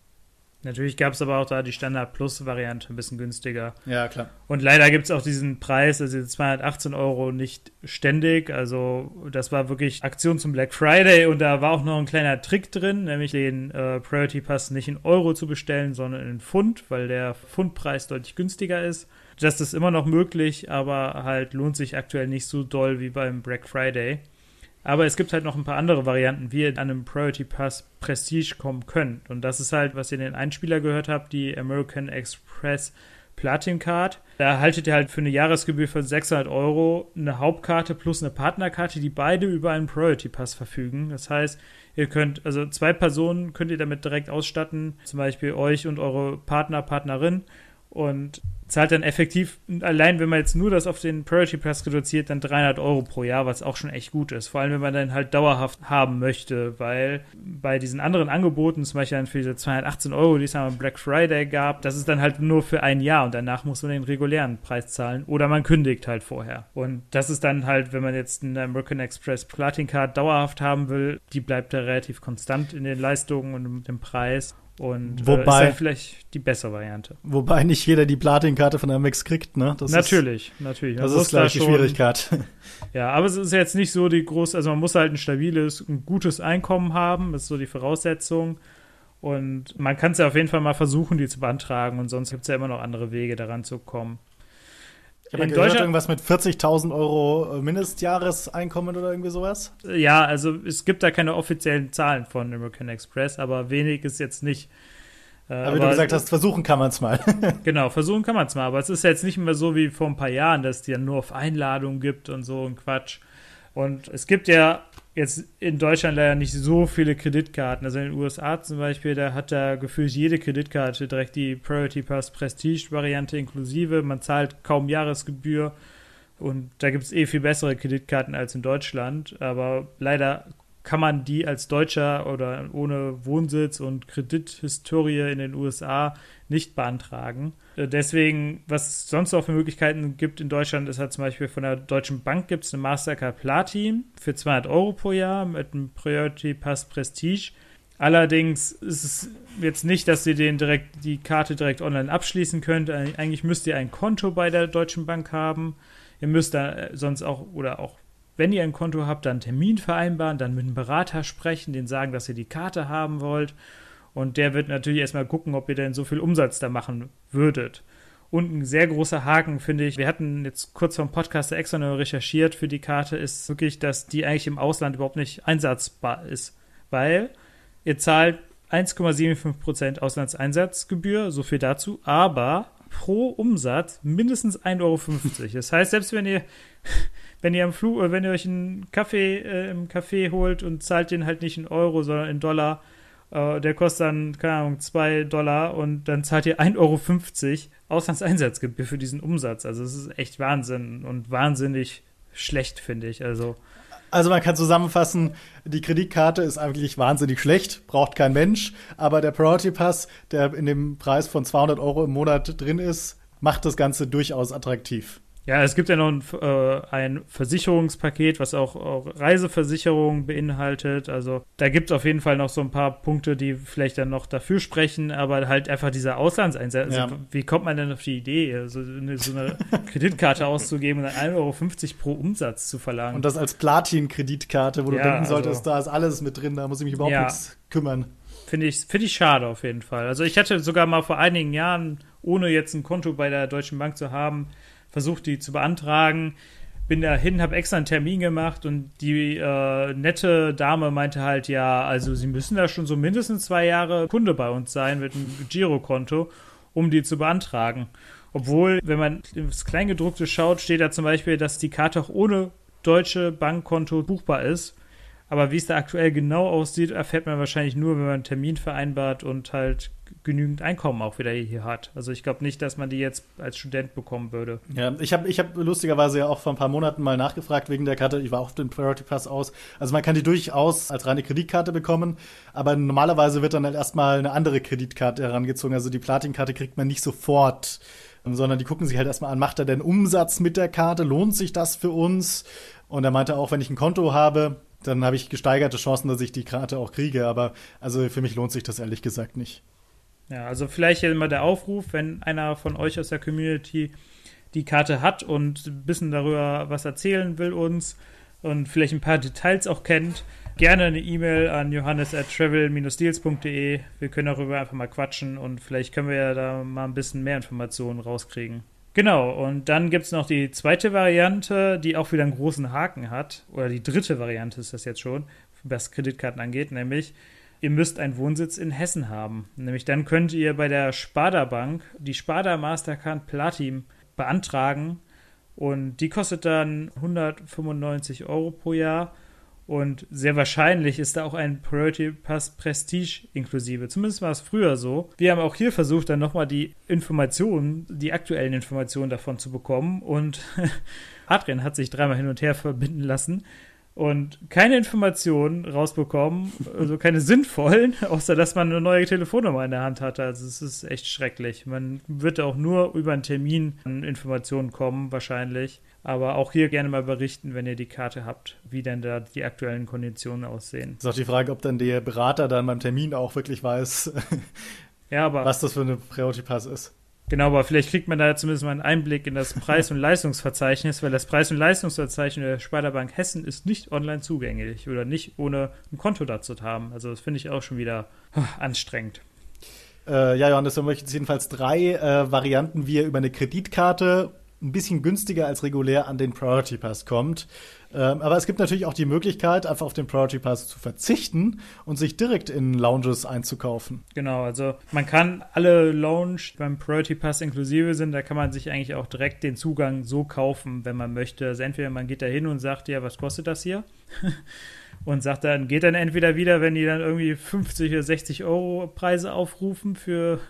Natürlich gab es aber auch da die Standard Plus-Variante ein bisschen günstiger. Ja, klar. Und leider gibt es auch diesen Preis, also 218 Euro nicht ständig. Also das war wirklich Aktion zum Black Friday und da war auch noch ein kleiner Trick drin, nämlich den äh, Priority Pass nicht in Euro zu bestellen, sondern in Pfund, weil der Pfundpreis deutlich günstiger ist. Das ist immer noch möglich, aber halt lohnt sich aktuell nicht so doll wie beim Black Friday. Aber es gibt halt noch ein paar andere Varianten, wie ihr an einem Priority Pass Prestige kommen könnt. Und das ist halt, was ihr in den Einspieler gehört habt, die American Express Platin Card. Da erhaltet ihr halt für eine Jahresgebühr von 600 Euro eine Hauptkarte plus eine Partnerkarte, die beide über einen Priority Pass verfügen. Das heißt, ihr könnt, also zwei Personen könnt ihr damit direkt ausstatten, zum Beispiel euch und eure Partner, Partnerin und zahlt dann effektiv, allein wenn man jetzt nur das auf den Priority Pass reduziert, dann 300 Euro pro Jahr, was auch schon echt gut ist. Vor allem, wenn man dann halt dauerhaft haben möchte, weil bei diesen anderen Angeboten, zum Beispiel dann für diese 218 Euro, die es am Black Friday gab, das ist dann halt nur für ein Jahr und danach muss man den regulären Preis zahlen oder man kündigt halt vorher. Und das ist dann halt, wenn man jetzt eine American Express Platin Card dauerhaft haben will, die bleibt da relativ konstant in den Leistungen und dem Preis. Und wobei, äh, ist vielleicht die bessere Variante. Wobei nicht jeder die Platin-Karte von Amex kriegt, ne? Das natürlich, ist, natürlich. das ist gleich da die Schwierigkeit. *laughs* Ja, aber es ist jetzt nicht so die große, also man muss halt ein stabiles, ein gutes Einkommen haben, das ist so die Voraussetzung. Und man kann es ja auf jeden Fall mal versuchen, die zu beantragen und sonst gibt es ja immer noch andere Wege, daran zu kommen. Ich habe gehört, irgendwas mit 40.000 Euro äh, Mindestjahreseinkommen oder irgendwie sowas. Ja, also es gibt da keine offiziellen Zahlen von American Express, aber wenig ist jetzt nicht. Äh, aber wie du gesagt hast, versuchen kann man es mal. *laughs* genau, versuchen kann man es mal. Aber es ist jetzt nicht mehr so wie vor ein paar Jahren, dass es die ja nur auf Einladung gibt und so ein Quatsch. Und es gibt ja jetzt in Deutschland leider nicht so viele Kreditkarten. Also in den USA zum Beispiel, da hat da gefühlt jede Kreditkarte direkt die Priority Pass Prestige Variante inklusive. Man zahlt kaum Jahresgebühr und da gibt es eh viel bessere Kreditkarten als in Deutschland. Aber leider kann man die als Deutscher oder ohne Wohnsitz und Kredithistorie in den USA nicht beantragen. Äh, deswegen, was es sonst noch für Möglichkeiten gibt in Deutschland, ist halt zum Beispiel von der Deutschen Bank gibt es eine Mastercard Platin für 200 Euro pro Jahr mit einem Priority Pass Prestige. Allerdings ist es jetzt nicht, dass ihr den direkt, die Karte direkt online abschließen könnt. Eigentlich müsst ihr ein Konto bei der Deutschen Bank haben. Ihr müsst da äh, sonst auch oder auch wenn ihr ein Konto habt, dann einen Termin vereinbaren, dann mit einem Berater sprechen, den sagen, dass ihr die Karte haben wollt. Und der wird natürlich erstmal gucken, ob ihr denn so viel Umsatz da machen würdet. Und ein sehr großer Haken finde ich, wir hatten jetzt kurz vom Podcast extra noch recherchiert für die Karte, ist wirklich, dass die eigentlich im Ausland überhaupt nicht einsatzbar ist. Weil ihr zahlt 1,75% Auslandseinsatzgebühr, so viel dazu, aber pro Umsatz mindestens 1,50 Euro. Das heißt, selbst wenn ihr *laughs* wenn ihr am Flug, wenn ihr euch einen Kaffee äh, im Café holt und zahlt den halt nicht in Euro, sondern in Dollar, äh, der kostet dann, keine Ahnung, 2 Dollar und dann zahlt ihr 1,50 Euro Auslandseinsatzgebühr für diesen Umsatz. Also es ist echt Wahnsinn und wahnsinnig schlecht, finde ich. Also Also man kann zusammenfassen, die Kreditkarte ist eigentlich wahnsinnig schlecht, braucht kein Mensch, aber der Priority Pass, der in dem Preis von 200 Euro im Monat drin ist, macht das Ganze durchaus attraktiv. Ja, es gibt ja noch ein, äh, ein Versicherungspaket, was auch, auch Reiseversicherung beinhaltet. Also da gibt es auf jeden Fall noch so ein paar Punkte, die vielleicht dann noch dafür sprechen, aber halt einfach dieser Auslandseinsatz. Also, ja. Wie kommt man denn auf die Idee, so eine, so eine Kreditkarte *laughs* auszugeben und dann 1,50 Euro pro Umsatz zu verlangen? Und das als Platin-Kreditkarte, wo du ja, denken solltest, also, da ist alles mit drin, da muss ich mich überhaupt ja. nichts kümmern. Finde ich, find ich schade auf jeden Fall. Also ich hatte sogar mal vor einigen Jahren, ohne jetzt ein Konto bei der Deutschen Bank zu haben, versucht, die zu beantragen. Bin dahin, habe extra einen Termin gemacht und die äh, nette Dame meinte halt, ja, also sie müssen da schon so mindestens zwei Jahre Kunde bei uns sein mit einem Girokonto, um die zu beantragen. Obwohl, wenn man ins Kleingedruckte schaut, steht da zum Beispiel, dass die Karte auch ohne deutsche Bankkonto buchbar ist. Aber wie es da aktuell genau aussieht, erfährt man wahrscheinlich nur, wenn man einen Termin vereinbart und halt genügend Einkommen auch wieder hier hat. Also ich glaube nicht, dass man die jetzt als Student bekommen würde. Ja, ich habe ich hab lustigerweise ja auch vor ein paar Monaten mal nachgefragt wegen der Karte. Ich war auf den Priority Pass aus. Also man kann die durchaus als reine Kreditkarte bekommen, aber normalerweise wird dann halt erstmal eine andere Kreditkarte herangezogen. Also die Platin-Karte kriegt man nicht sofort sondern die gucken sich halt erstmal an, macht er denn Umsatz mit der Karte? Lohnt sich das für uns? Und er meinte auch, wenn ich ein Konto habe, dann habe ich gesteigerte Chancen, dass ich die Karte auch kriege. Aber also für mich lohnt sich das ehrlich gesagt nicht. Ja, also vielleicht immer der Aufruf, wenn einer von euch aus der Community die Karte hat und ein bisschen darüber was erzählen will uns und vielleicht ein paar Details auch kennt, gerne eine E-Mail an johannes at travel-deals.de. Wir können darüber einfach mal quatschen und vielleicht können wir ja da mal ein bisschen mehr Informationen rauskriegen. Genau, und dann gibt es noch die zweite Variante, die auch wieder einen großen Haken hat. Oder die dritte Variante ist das jetzt schon, was Kreditkarten angeht, nämlich ihr müsst einen Wohnsitz in Hessen haben. Nämlich dann könnt ihr bei der Sparda Bank die Sparda Mastercard Platin beantragen und die kostet dann 195 Euro pro Jahr. Und sehr wahrscheinlich ist da auch ein Priority Pass Prestige inklusive. Zumindest war es früher so. Wir haben auch hier versucht, dann nochmal die Informationen, die aktuellen Informationen davon zu bekommen. Und *laughs* Adrian hat sich dreimal hin und her verbinden lassen und keine Informationen rausbekommen, also keine sinnvollen, *laughs* außer dass man eine neue Telefonnummer in der Hand hatte. Also es ist echt schrecklich. Man wird auch nur über einen Termin an Informationen kommen, wahrscheinlich. Aber auch hier gerne mal berichten, wenn ihr die Karte habt, wie denn da die aktuellen Konditionen aussehen. Ist auch die Frage, ob dann der Berater dann beim Termin auch wirklich weiß, *laughs* ja, aber was das für eine Priority Pass ist. Genau, aber vielleicht kriegt man da zumindest mal einen Einblick in das Preis- und Leistungsverzeichnis, weil das Preis- und Leistungsverzeichnis der Sparda-Bank Hessen ist nicht online zugänglich oder nicht ohne ein Konto dazu haben. Also das finde ich auch schon wieder oh, anstrengend. Äh, ja, Johannes, wir möchten jetzt jedenfalls drei äh, Varianten, wie ihr über eine Kreditkarte ein bisschen günstiger als regulär an den Priority Pass kommt. Ähm, aber es gibt natürlich auch die Möglichkeit, einfach auf den Priority Pass zu verzichten und sich direkt in Lounges einzukaufen. Genau, also man kann alle Lounge beim Priority Pass inklusive sind, da kann man sich eigentlich auch direkt den Zugang so kaufen, wenn man möchte. Also entweder man geht da hin und sagt, ja, was kostet das hier? *laughs* und sagt dann, geht dann entweder wieder, wenn die dann irgendwie 50 oder 60 Euro Preise aufrufen für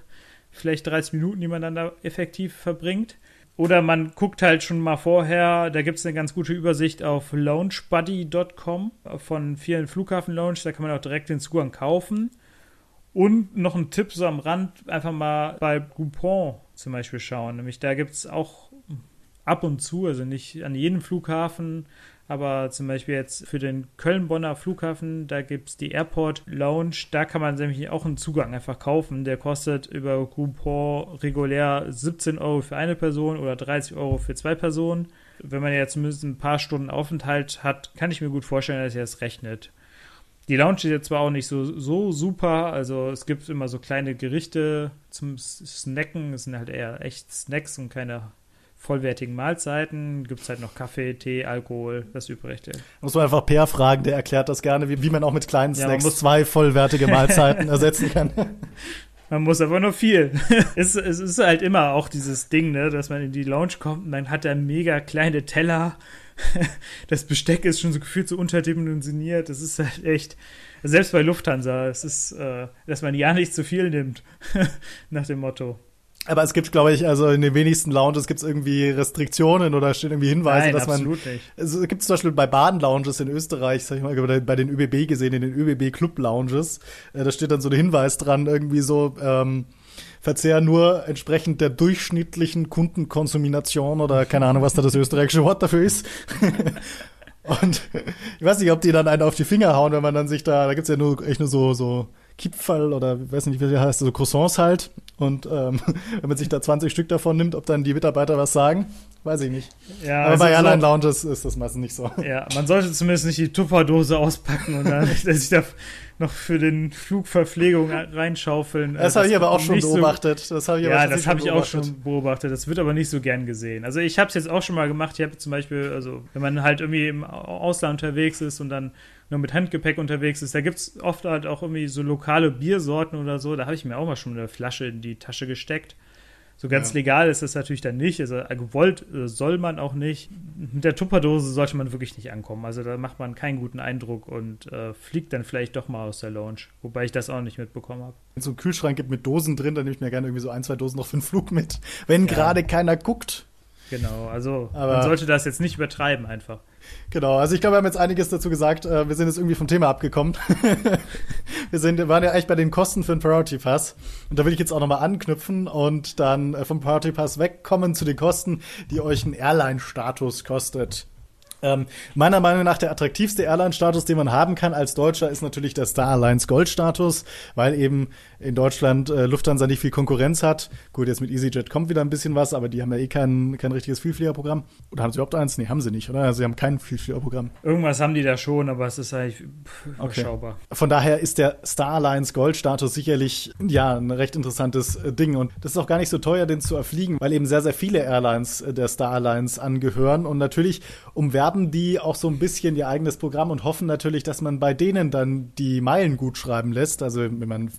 vielleicht 30 Minuten, die man dann da effektiv verbringt. Oder man guckt halt schon mal vorher, da gibt es eine ganz gute Übersicht auf launchbuddy.com von vielen Flughafen-Lounge, da kann man auch direkt den Zugang kaufen. Und noch ein Tipp so am Rand, einfach mal bei Groupon zum Beispiel schauen. Nämlich da gibt es auch ab und zu, also nicht an jedem Flughafen, aber zum Beispiel jetzt für den Köln-Bonner Flughafen, da gibt es die Airport Lounge, da kann man nämlich auch einen Zugang einfach kaufen. Der kostet über Groupon regulär 17 Euro für eine Person oder 30 Euro für zwei Personen. Wenn man ja zumindest ein paar Stunden Aufenthalt hat, kann ich mir gut vorstellen, dass ihr das rechnet. Die Lounge ist jetzt zwar auch nicht so, so super, also es gibt immer so kleine Gerichte zum Snacken, es sind halt eher echt Snacks und keine vollwertigen Mahlzeiten gibt es halt noch Kaffee, Tee, Alkohol, das Übrige. Muss man einfach Per fragen, der erklärt das gerne, wie, wie man auch mit kleinen Snacks ja, zwei vollwertige Mahlzeiten *laughs* ersetzen kann. *laughs* Man muss aber nur viel. *laughs* es, es, ist halt immer auch dieses Ding, ne, dass man in die Lounge kommt und dann hat er mega kleine Teller. das Besteck ist schon so gefühlt so unterdimensioniert. Das ist halt echt, selbst bei Lufthansa, es ist, äh, dass man ja nicht zu viel nimmt, nach dem Motto. Aber es gibt, glaube ich, also in den wenigsten Lounges gibt es irgendwie Restriktionen oder stehen irgendwie Hinweise, Nein, dass man. absolut nicht. Also gibt es zum Beispiel bei Baden-Lounges in Österreich, sag ich mal, bei den ÖBB gesehen, in den ÖBB-Club-Lounges, äh, da steht dann so ein Hinweis dran, irgendwie so, ähm, Verzehr nur entsprechend der durchschnittlichen Kundenkonsumination oder keine Ahnung, was da das österreichische Wort dafür ist. *laughs* Und ich weiß nicht, ob die dann einen auf die Finger hauen, wenn man dann sich da, da gibt's ja nur echt nur so, so Kipferl oder weiß nicht, wie heißt, so Croissants halt. Und ähm, *laughs* wenn man sich da 20 Stück davon nimmt, ob dann die Mitarbeiter was sagen, weiß ich nicht. Ja, Aber bei Airline so- Lounges ist das meistens nicht so. Ja, man sollte zumindest nicht die Tupperdose auspacken und dann *laughs* sich da noch für den Flugverpflegung reinschaufeln. Das Äh, habe ich aber auch schon nicht so- beobachtet. Das habe ich Ja, das habe ich auch beobachtet. schon beobachtet. Das wird aber nicht so gern gesehen. Also ich habe es jetzt auch schon mal gemacht. Ich habe zum Beispiel, also wenn man halt irgendwie im Ausland unterwegs ist und dann nur mit Handgepäck unterwegs ist, da gibt es oft halt auch irgendwie so lokale Biersorten oder so. Da habe ich mir auch mal schon eine Flasche in die Tasche gesteckt. So ganz Ja. legal ist das natürlich dann nicht. Also gewollt äh, soll man auch nicht. Mit der Tupperdose sollte man wirklich nicht ankommen. Also da macht man keinen guten Eindruck und äh, fliegt dann vielleicht doch mal aus der Lounge. Wobei ich das auch nicht mitbekommen habe. Wenn es so einen Kühlschrank gibt mit Dosen drin, dann nehme ich mir gerne irgendwie so ein, zwei Dosen noch für den Flug mit. Wenn Ja. gerade keiner guckt. Genau, also Aber- man sollte das jetzt nicht übertreiben einfach. Genau, also ich glaube, wir haben jetzt einiges dazu gesagt. Äh, Wir sind jetzt irgendwie vom Thema abgekommen. *laughs* wir sind, waren ja eigentlich bei den Kosten für den Priority Pass. Und da will ich jetzt auch nochmal anknüpfen und dann äh, vom Priority Pass wegkommen zu den Kosten, die euch ein Airline-Status kostet. Ähm, meiner Meinung nach der attraktivste Airline-Status, den man haben kann als Deutscher, ist natürlich der Star Alliance Gold-Status, weil eben in Deutschland äh, Lufthansa nicht viel Konkurrenz hat. Gut, jetzt mit EasyJet kommt wieder ein bisschen was, aber die haben ja eh kein, kein richtiges Vielfliegerprogramm. Oder haben sie überhaupt eins? Nee, haben sie nicht, oder? Also sie haben kein Vielfliegerprogramm. Irgendwas haben die da schon, aber es ist eigentlich pff, Okay. überschaubar. Von daher ist der Star Alliance Gold-Status sicherlich ja ein recht interessantes äh, Ding. Und das ist auch gar nicht so teuer, den zu erfliegen, weil eben sehr, sehr viele Airlines äh, der Star Alliance angehören. Und natürlich umwerben die auch so ein bisschen ihr eigenes Programm und hoffen natürlich, dass man bei denen dann die Meilen gut schreiben lässt. Also wenn man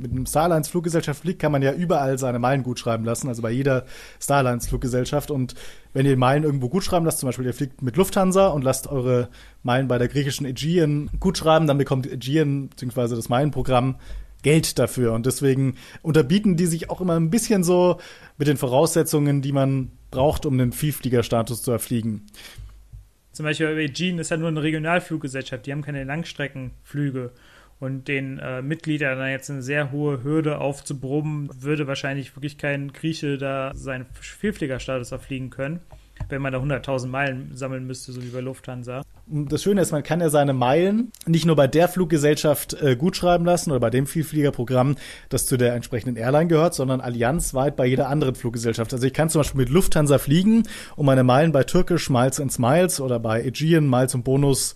mit einem Star Alliance Fluggesellschaft fliegt, kann man ja überall seine Meilen gut schreiben lassen. Also bei jeder Star Alliance Fluggesellschaft. Und wenn ihr Meilen irgendwo gut schreiben lasst, zum Beispiel ihr fliegt mit Lufthansa und lasst eure Meilen bei der griechischen Aegean gut schreiben, dann bekommt Aegean bzw. das Meilenprogramm Geld dafür. Und deswegen unterbieten die sich auch immer ein bisschen so mit den Voraussetzungen, die man braucht, um den Vielfliegerstatus zu erfliegen. Zum Beispiel Aegean ist ja nur eine Regionalfluggesellschaft, die haben keine Langstreckenflüge. Und den äh, Mitgliedern dann jetzt eine sehr hohe Hürde aufzubrummen, würde wahrscheinlich wirklich kein Grieche da seinen Vielfliegerstatus erfliegen können, wenn man da 100.000 Meilen sammeln müsste, so wie bei Lufthansa. Das Schöne ist, man kann ja seine Meilen nicht nur bei der Fluggesellschaft äh, gut schreiben lassen oder bei dem Vielfliegerprogramm, das zu der entsprechenden Airline gehört, sondern allianzweit bei jeder anderen Fluggesellschaft. Also ich kann zum Beispiel mit Lufthansa fliegen und meine Meilen bei Turkish Miles and Smiles oder bei Aegean Miles und Bonus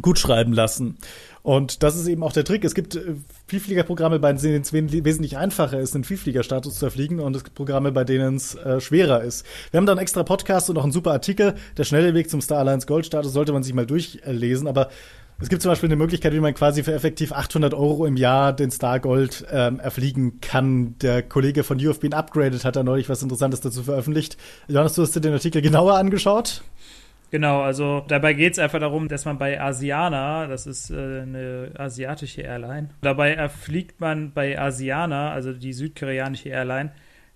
gut schreiben lassen. Und das ist eben auch der Trick. Es gibt äh, Vielfliegerprogramme, bei denen es wesentlich einfacher ist, einen Vielfliegerstatus zu erfliegen und es gibt Programme, bei denen es äh, schwerer ist. Wir haben da einen extra Podcast und noch einen super Artikel. Der schnelle Weg zum Star Alliance Gold Status sollte man sich mal durchlesen, aber es gibt zum Beispiel eine Möglichkeit, wie man quasi für effektiv 800 Euro im Jahr den Star Gold ähm, erfliegen kann. Der Kollege von Been Upgraded hat da neulich was Interessantes dazu veröffentlicht. Johannes, du hast dir den Artikel genauer angeschaut? Genau, also dabei geht es einfach darum, dass man bei Asiana, das ist äh, eine asiatische Airline, dabei erfliegt man bei Asiana, also die südkoreanische Airline,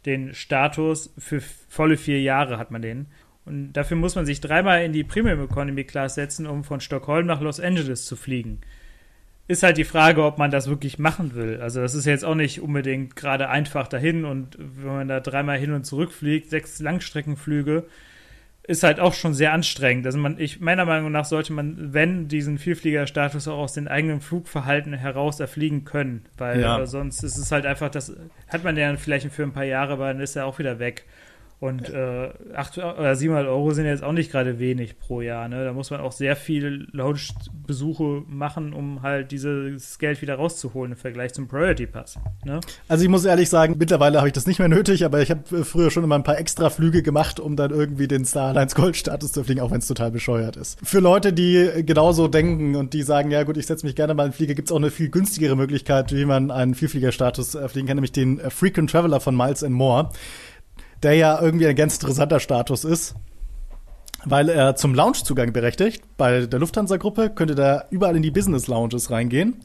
den Status für volle vier Jahre hat man den. Und dafür muss man sich dreimal in die Premium Economy Class setzen, um von Stockholm nach Los Angeles zu fliegen. Ist halt die Frage, ob man das wirklich machen will. Also das ist jetzt auch nicht unbedingt gerade einfach dahin und wenn man da dreimal hin und zurück fliegt, sechs Langstreckenflüge, ist halt auch schon sehr anstrengend. Also man, ich, meiner Meinung nach sollte man, wenn diesen Vielfliegerstatus auch aus den eigenen Flugverhalten heraus erfliegen können, weil Ja. sonst ist es halt einfach, das hat man ja vielleicht für ein paar Jahre, aber dann ist er auch wieder weg. Und äh, 800 oder 700 Euro sind jetzt auch nicht gerade wenig pro Jahr. Ne? Da muss man auch sehr viel Lounge-Besuche machen, um halt dieses Geld wieder rauszuholen im Vergleich zum Priority Pass. Ne? Also ich muss ehrlich sagen, mittlerweile habe ich das nicht mehr nötig, aber ich habe äh, früher schon immer ein paar extra Flüge gemacht, um dann irgendwie den Star Alliance Gold Status zu fliegen, auch wenn es total bescheuert ist. Für Leute, die äh, genauso denken und die sagen, ja gut, ich setze mich gerne mal in den Flieger, gibt es auch eine viel günstigere Möglichkeit, wie man einen Vielfliegerstatus äh, fliegen kann, nämlich den äh, Frequent Traveler von Miles and More, der ja irgendwie ein ganz interessanter Status ist. Weil er zum Loungezugang berechtigt. Bei der Lufthansa-Gruppe könnte da überall in die Business-Lounges reingehen.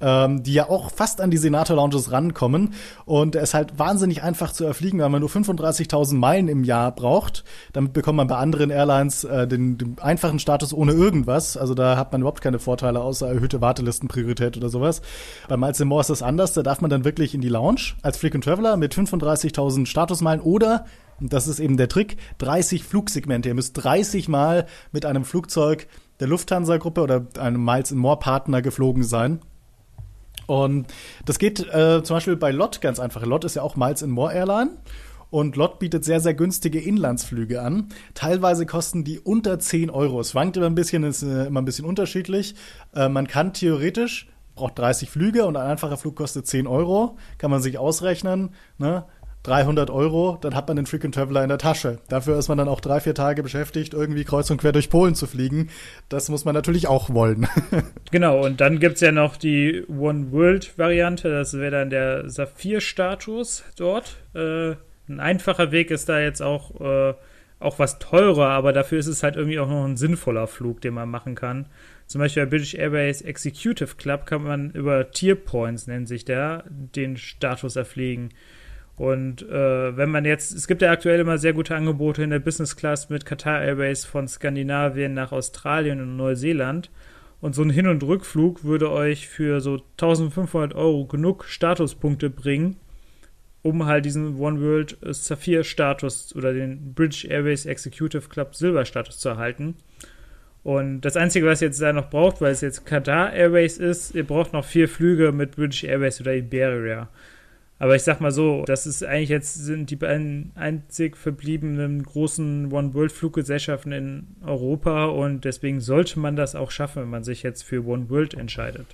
Ähm, die ja auch fast an die Senator-Lounges rankommen. Und er ist halt wahnsinnig einfach zu erfliegen, weil man nur 35.000 Meilen im Jahr braucht. Damit bekommt man bei anderen Airlines äh, den, den einfachen Status ohne irgendwas. Also da hat man überhaupt keine Vorteile außer erhöhte Wartelistenpriorität oder sowas. Bei Miles More ist das anders. Da darf man dann wirklich in die Lounge als Frequent Traveler mit 35.000 Statusmeilen oder und das ist eben der Trick, 30 Flugsegmente. Ihr müsst 30 Mal mit einem Flugzeug der Lufthansa-Gruppe oder einem Miles More Partner geflogen sein. Und das geht äh, zum Beispiel bei LOT ganz einfach. LOT ist ja auch Miles More Airline. Und LOT bietet sehr, sehr günstige Inlandsflüge an. Teilweise kosten die unter 10 Euro. Es schwankt immer ein bisschen, ist äh, immer ein bisschen unterschiedlich. Äh, man kann theoretisch, braucht 30 Flüge und ein einfacher Flug kostet 10 Euro. Kann man sich ausrechnen. Ne? 300 Euro, dann hat man den Frequent Traveler in der Tasche. Dafür ist man dann auch drei, vier Tage beschäftigt, irgendwie kreuz und quer durch Polen zu fliegen. Das muss man natürlich auch wollen. *laughs* genau, und dann gibt es ja noch die One-World-Variante. Das wäre dann der Saphir-Status dort. Äh, ein einfacher Weg ist da jetzt auch, äh, auch was teurer, aber dafür ist es halt irgendwie auch noch ein sinnvoller Flug, den man machen kann. Zum Beispiel bei British Airways Executive Club kann man über Tier Points, nennt sich der, den Status erfliegen. Und äh, wenn man jetzt, es gibt ja aktuell immer sehr gute Angebote in der Business Class mit Qatar Airways von Skandinavien nach Australien und Neuseeland. Und so ein Hin- und Rückflug würde euch für so 1500 Euro genug Statuspunkte bringen, um halt diesen One World Saphir Status oder den British Airways Executive Club Silber Status zu erhalten. Und das Einzige, was ihr jetzt da noch braucht, weil es jetzt Qatar Airways ist, ihr braucht noch vier Flüge mit British Airways oder Iberia. Aber ich sag mal so, das ist eigentlich jetzt sind die beiden einzig verbliebenen großen One-World-Fluggesellschaften in Europa und deswegen sollte man das auch schaffen, wenn man sich jetzt für One World entscheidet.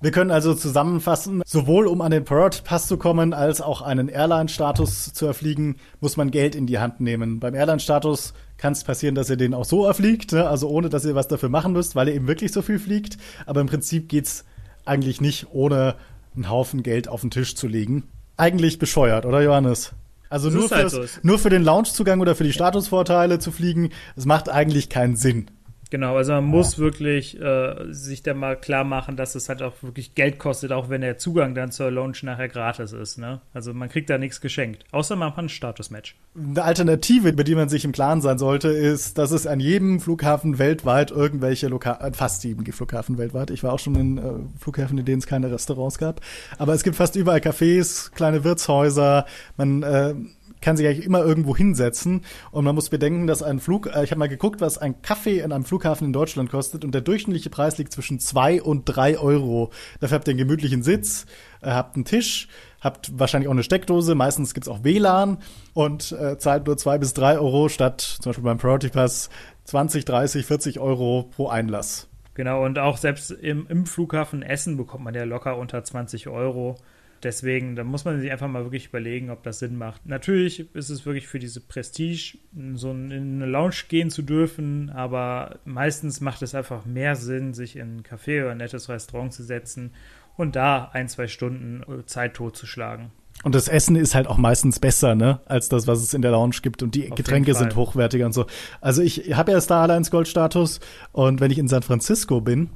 Wir können also zusammenfassen, sowohl um an den Priority Pass zu kommen, als auch einen Airline-Status zu erfliegen, muss man Geld in die Hand nehmen. Beim Airline-Status kann es passieren, dass ihr den auch so erfliegt, ne? also ohne, dass ihr was dafür machen müsst, weil ihr eben wirklich so viel fliegt. Aber im Prinzip geht's eigentlich nicht ohne einen Haufen Geld auf den Tisch zu legen. Eigentlich bescheuert, oder Johannes? Also nur, halt so. nur für den Loungezugang oder für die Statusvorteile zu fliegen, das macht eigentlich keinen Sinn. Genau, also man muss wirklich äh, sich da mal klar machen, dass es halt auch wirklich Geld kostet, auch wenn der Zugang dann zur Lounge nachher gratis ist. Ne? Also man kriegt da nichts geschenkt, außer man hat ein Statusmatch. Eine Alternative, über die man sich im Klaren sein sollte, ist, dass es an jedem Flughafen weltweit irgendwelche Lokal, äh, fast jedem Flughafen weltweit. Ich war auch schon in äh, Flughäfen, in denen es keine Restaurants gab, aber es gibt fast überall Cafés, kleine Wirtshäuser. Man äh, kann sich eigentlich immer irgendwo hinsetzen. Und man muss bedenken, dass ein Flug, äh, ich habe mal geguckt, was ein Kaffee in einem Flughafen in Deutschland kostet und der durchschnittliche Preis liegt zwischen zwei und drei Euro. Dafür habt ihr einen gemütlichen Sitz, äh, habt einen Tisch, habt wahrscheinlich auch eine Steckdose, meistens gibt's auch WLAN und äh, zahlt nur zwei bis drei Euro statt zum Beispiel beim Priority Pass 20, 30, 40 Euro pro Einlass. Genau, und auch selbst im, im Flughafen Essen bekommt man ja locker unter 20 Euro. Deswegen, da muss man sich einfach mal wirklich überlegen, ob das Sinn macht. Natürlich ist es wirklich für diese Prestige, so in eine Lounge gehen zu dürfen, aber meistens macht es einfach mehr Sinn, sich in ein Café oder ein nettes Restaurant zu setzen und da ein, zwei Stunden äh, Zeit totzuschlagen. Und das Essen ist halt auch meistens besser, ne, als das, was es in der Lounge gibt. Und die Auf Getränke sind hochwertiger und so. Also ich habe ja Star Alliance Gold Status und wenn ich in San Francisco bin,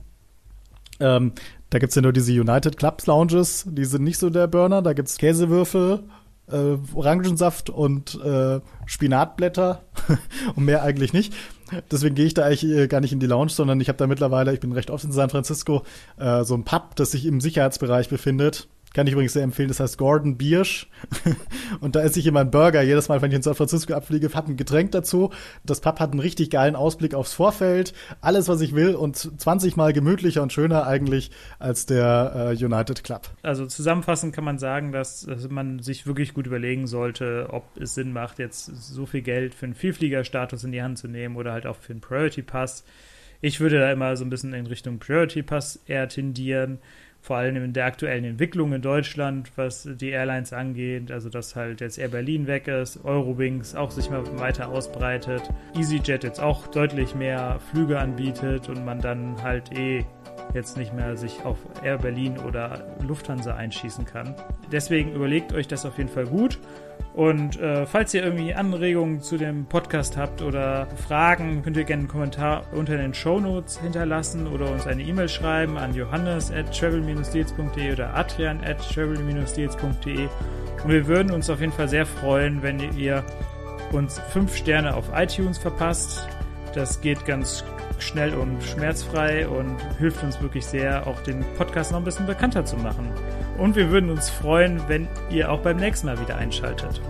ähm, da gibt's ja nur diese United Clubs Lounges, die sind nicht so der Burner. Da gibt's Käsewürfel, äh, Orangensaft und äh, Spinatblätter *laughs* und mehr eigentlich nicht. Deswegen gehe ich da eigentlich äh, gar nicht in die Lounge, sondern ich habe da mittlerweile, ich bin recht oft in San Francisco, äh, so ein Pub, das sich im Sicherheitsbereich befindet. Kann ich übrigens sehr empfehlen. Das heißt Gordon Biersch. *laughs* und da esse ich immer einen Burger. Jedes Mal, wenn ich in San Francisco abfliege, habe ein Getränk dazu. Das Pub hat einen richtig geilen Ausblick aufs Vorfeld. Alles, was ich will und 20 Mal gemütlicher und schöner eigentlich als der äh, United Club. Also zusammenfassend kann man sagen, dass, dass, man sich wirklich gut überlegen sollte, ob es Sinn macht, jetzt so viel Geld für einen Vielfliegerstatus in die Hand zu nehmen oder halt auch für einen Priority Pass. Ich würde da immer so ein bisschen in Richtung Priority Pass eher tendieren vor allem in der aktuellen Entwicklung in Deutschland, was die Airlines angeht, also dass halt jetzt Air Berlin weg ist, Eurowings auch sich mal weiter ausbreitet, EasyJet jetzt auch deutlich mehr Flüge anbietet und man dann halt eh jetzt nicht mehr sich auf Air Berlin oder Lufthansa einschießen kann. Deswegen überlegt euch das auf jeden Fall gut. Und äh, falls ihr irgendwie Anregungen zu dem Podcast habt oder Fragen, könnt ihr gerne einen Kommentar unter den Show Notes hinterlassen oder uns eine E-Mail schreiben an johannes at travel-deals.de oder adrian at travel-deals.de. Und wir würden uns auf jeden Fall sehr freuen, wenn ihr uns fünf Sterne auf iTunes verpasst. Das geht ganz schnell und schmerzfrei und hilft uns wirklich sehr, auch den Podcast noch ein bisschen bekannter zu machen. Und wir würden uns freuen, wenn ihr auch beim nächsten Mal wieder einschaltet.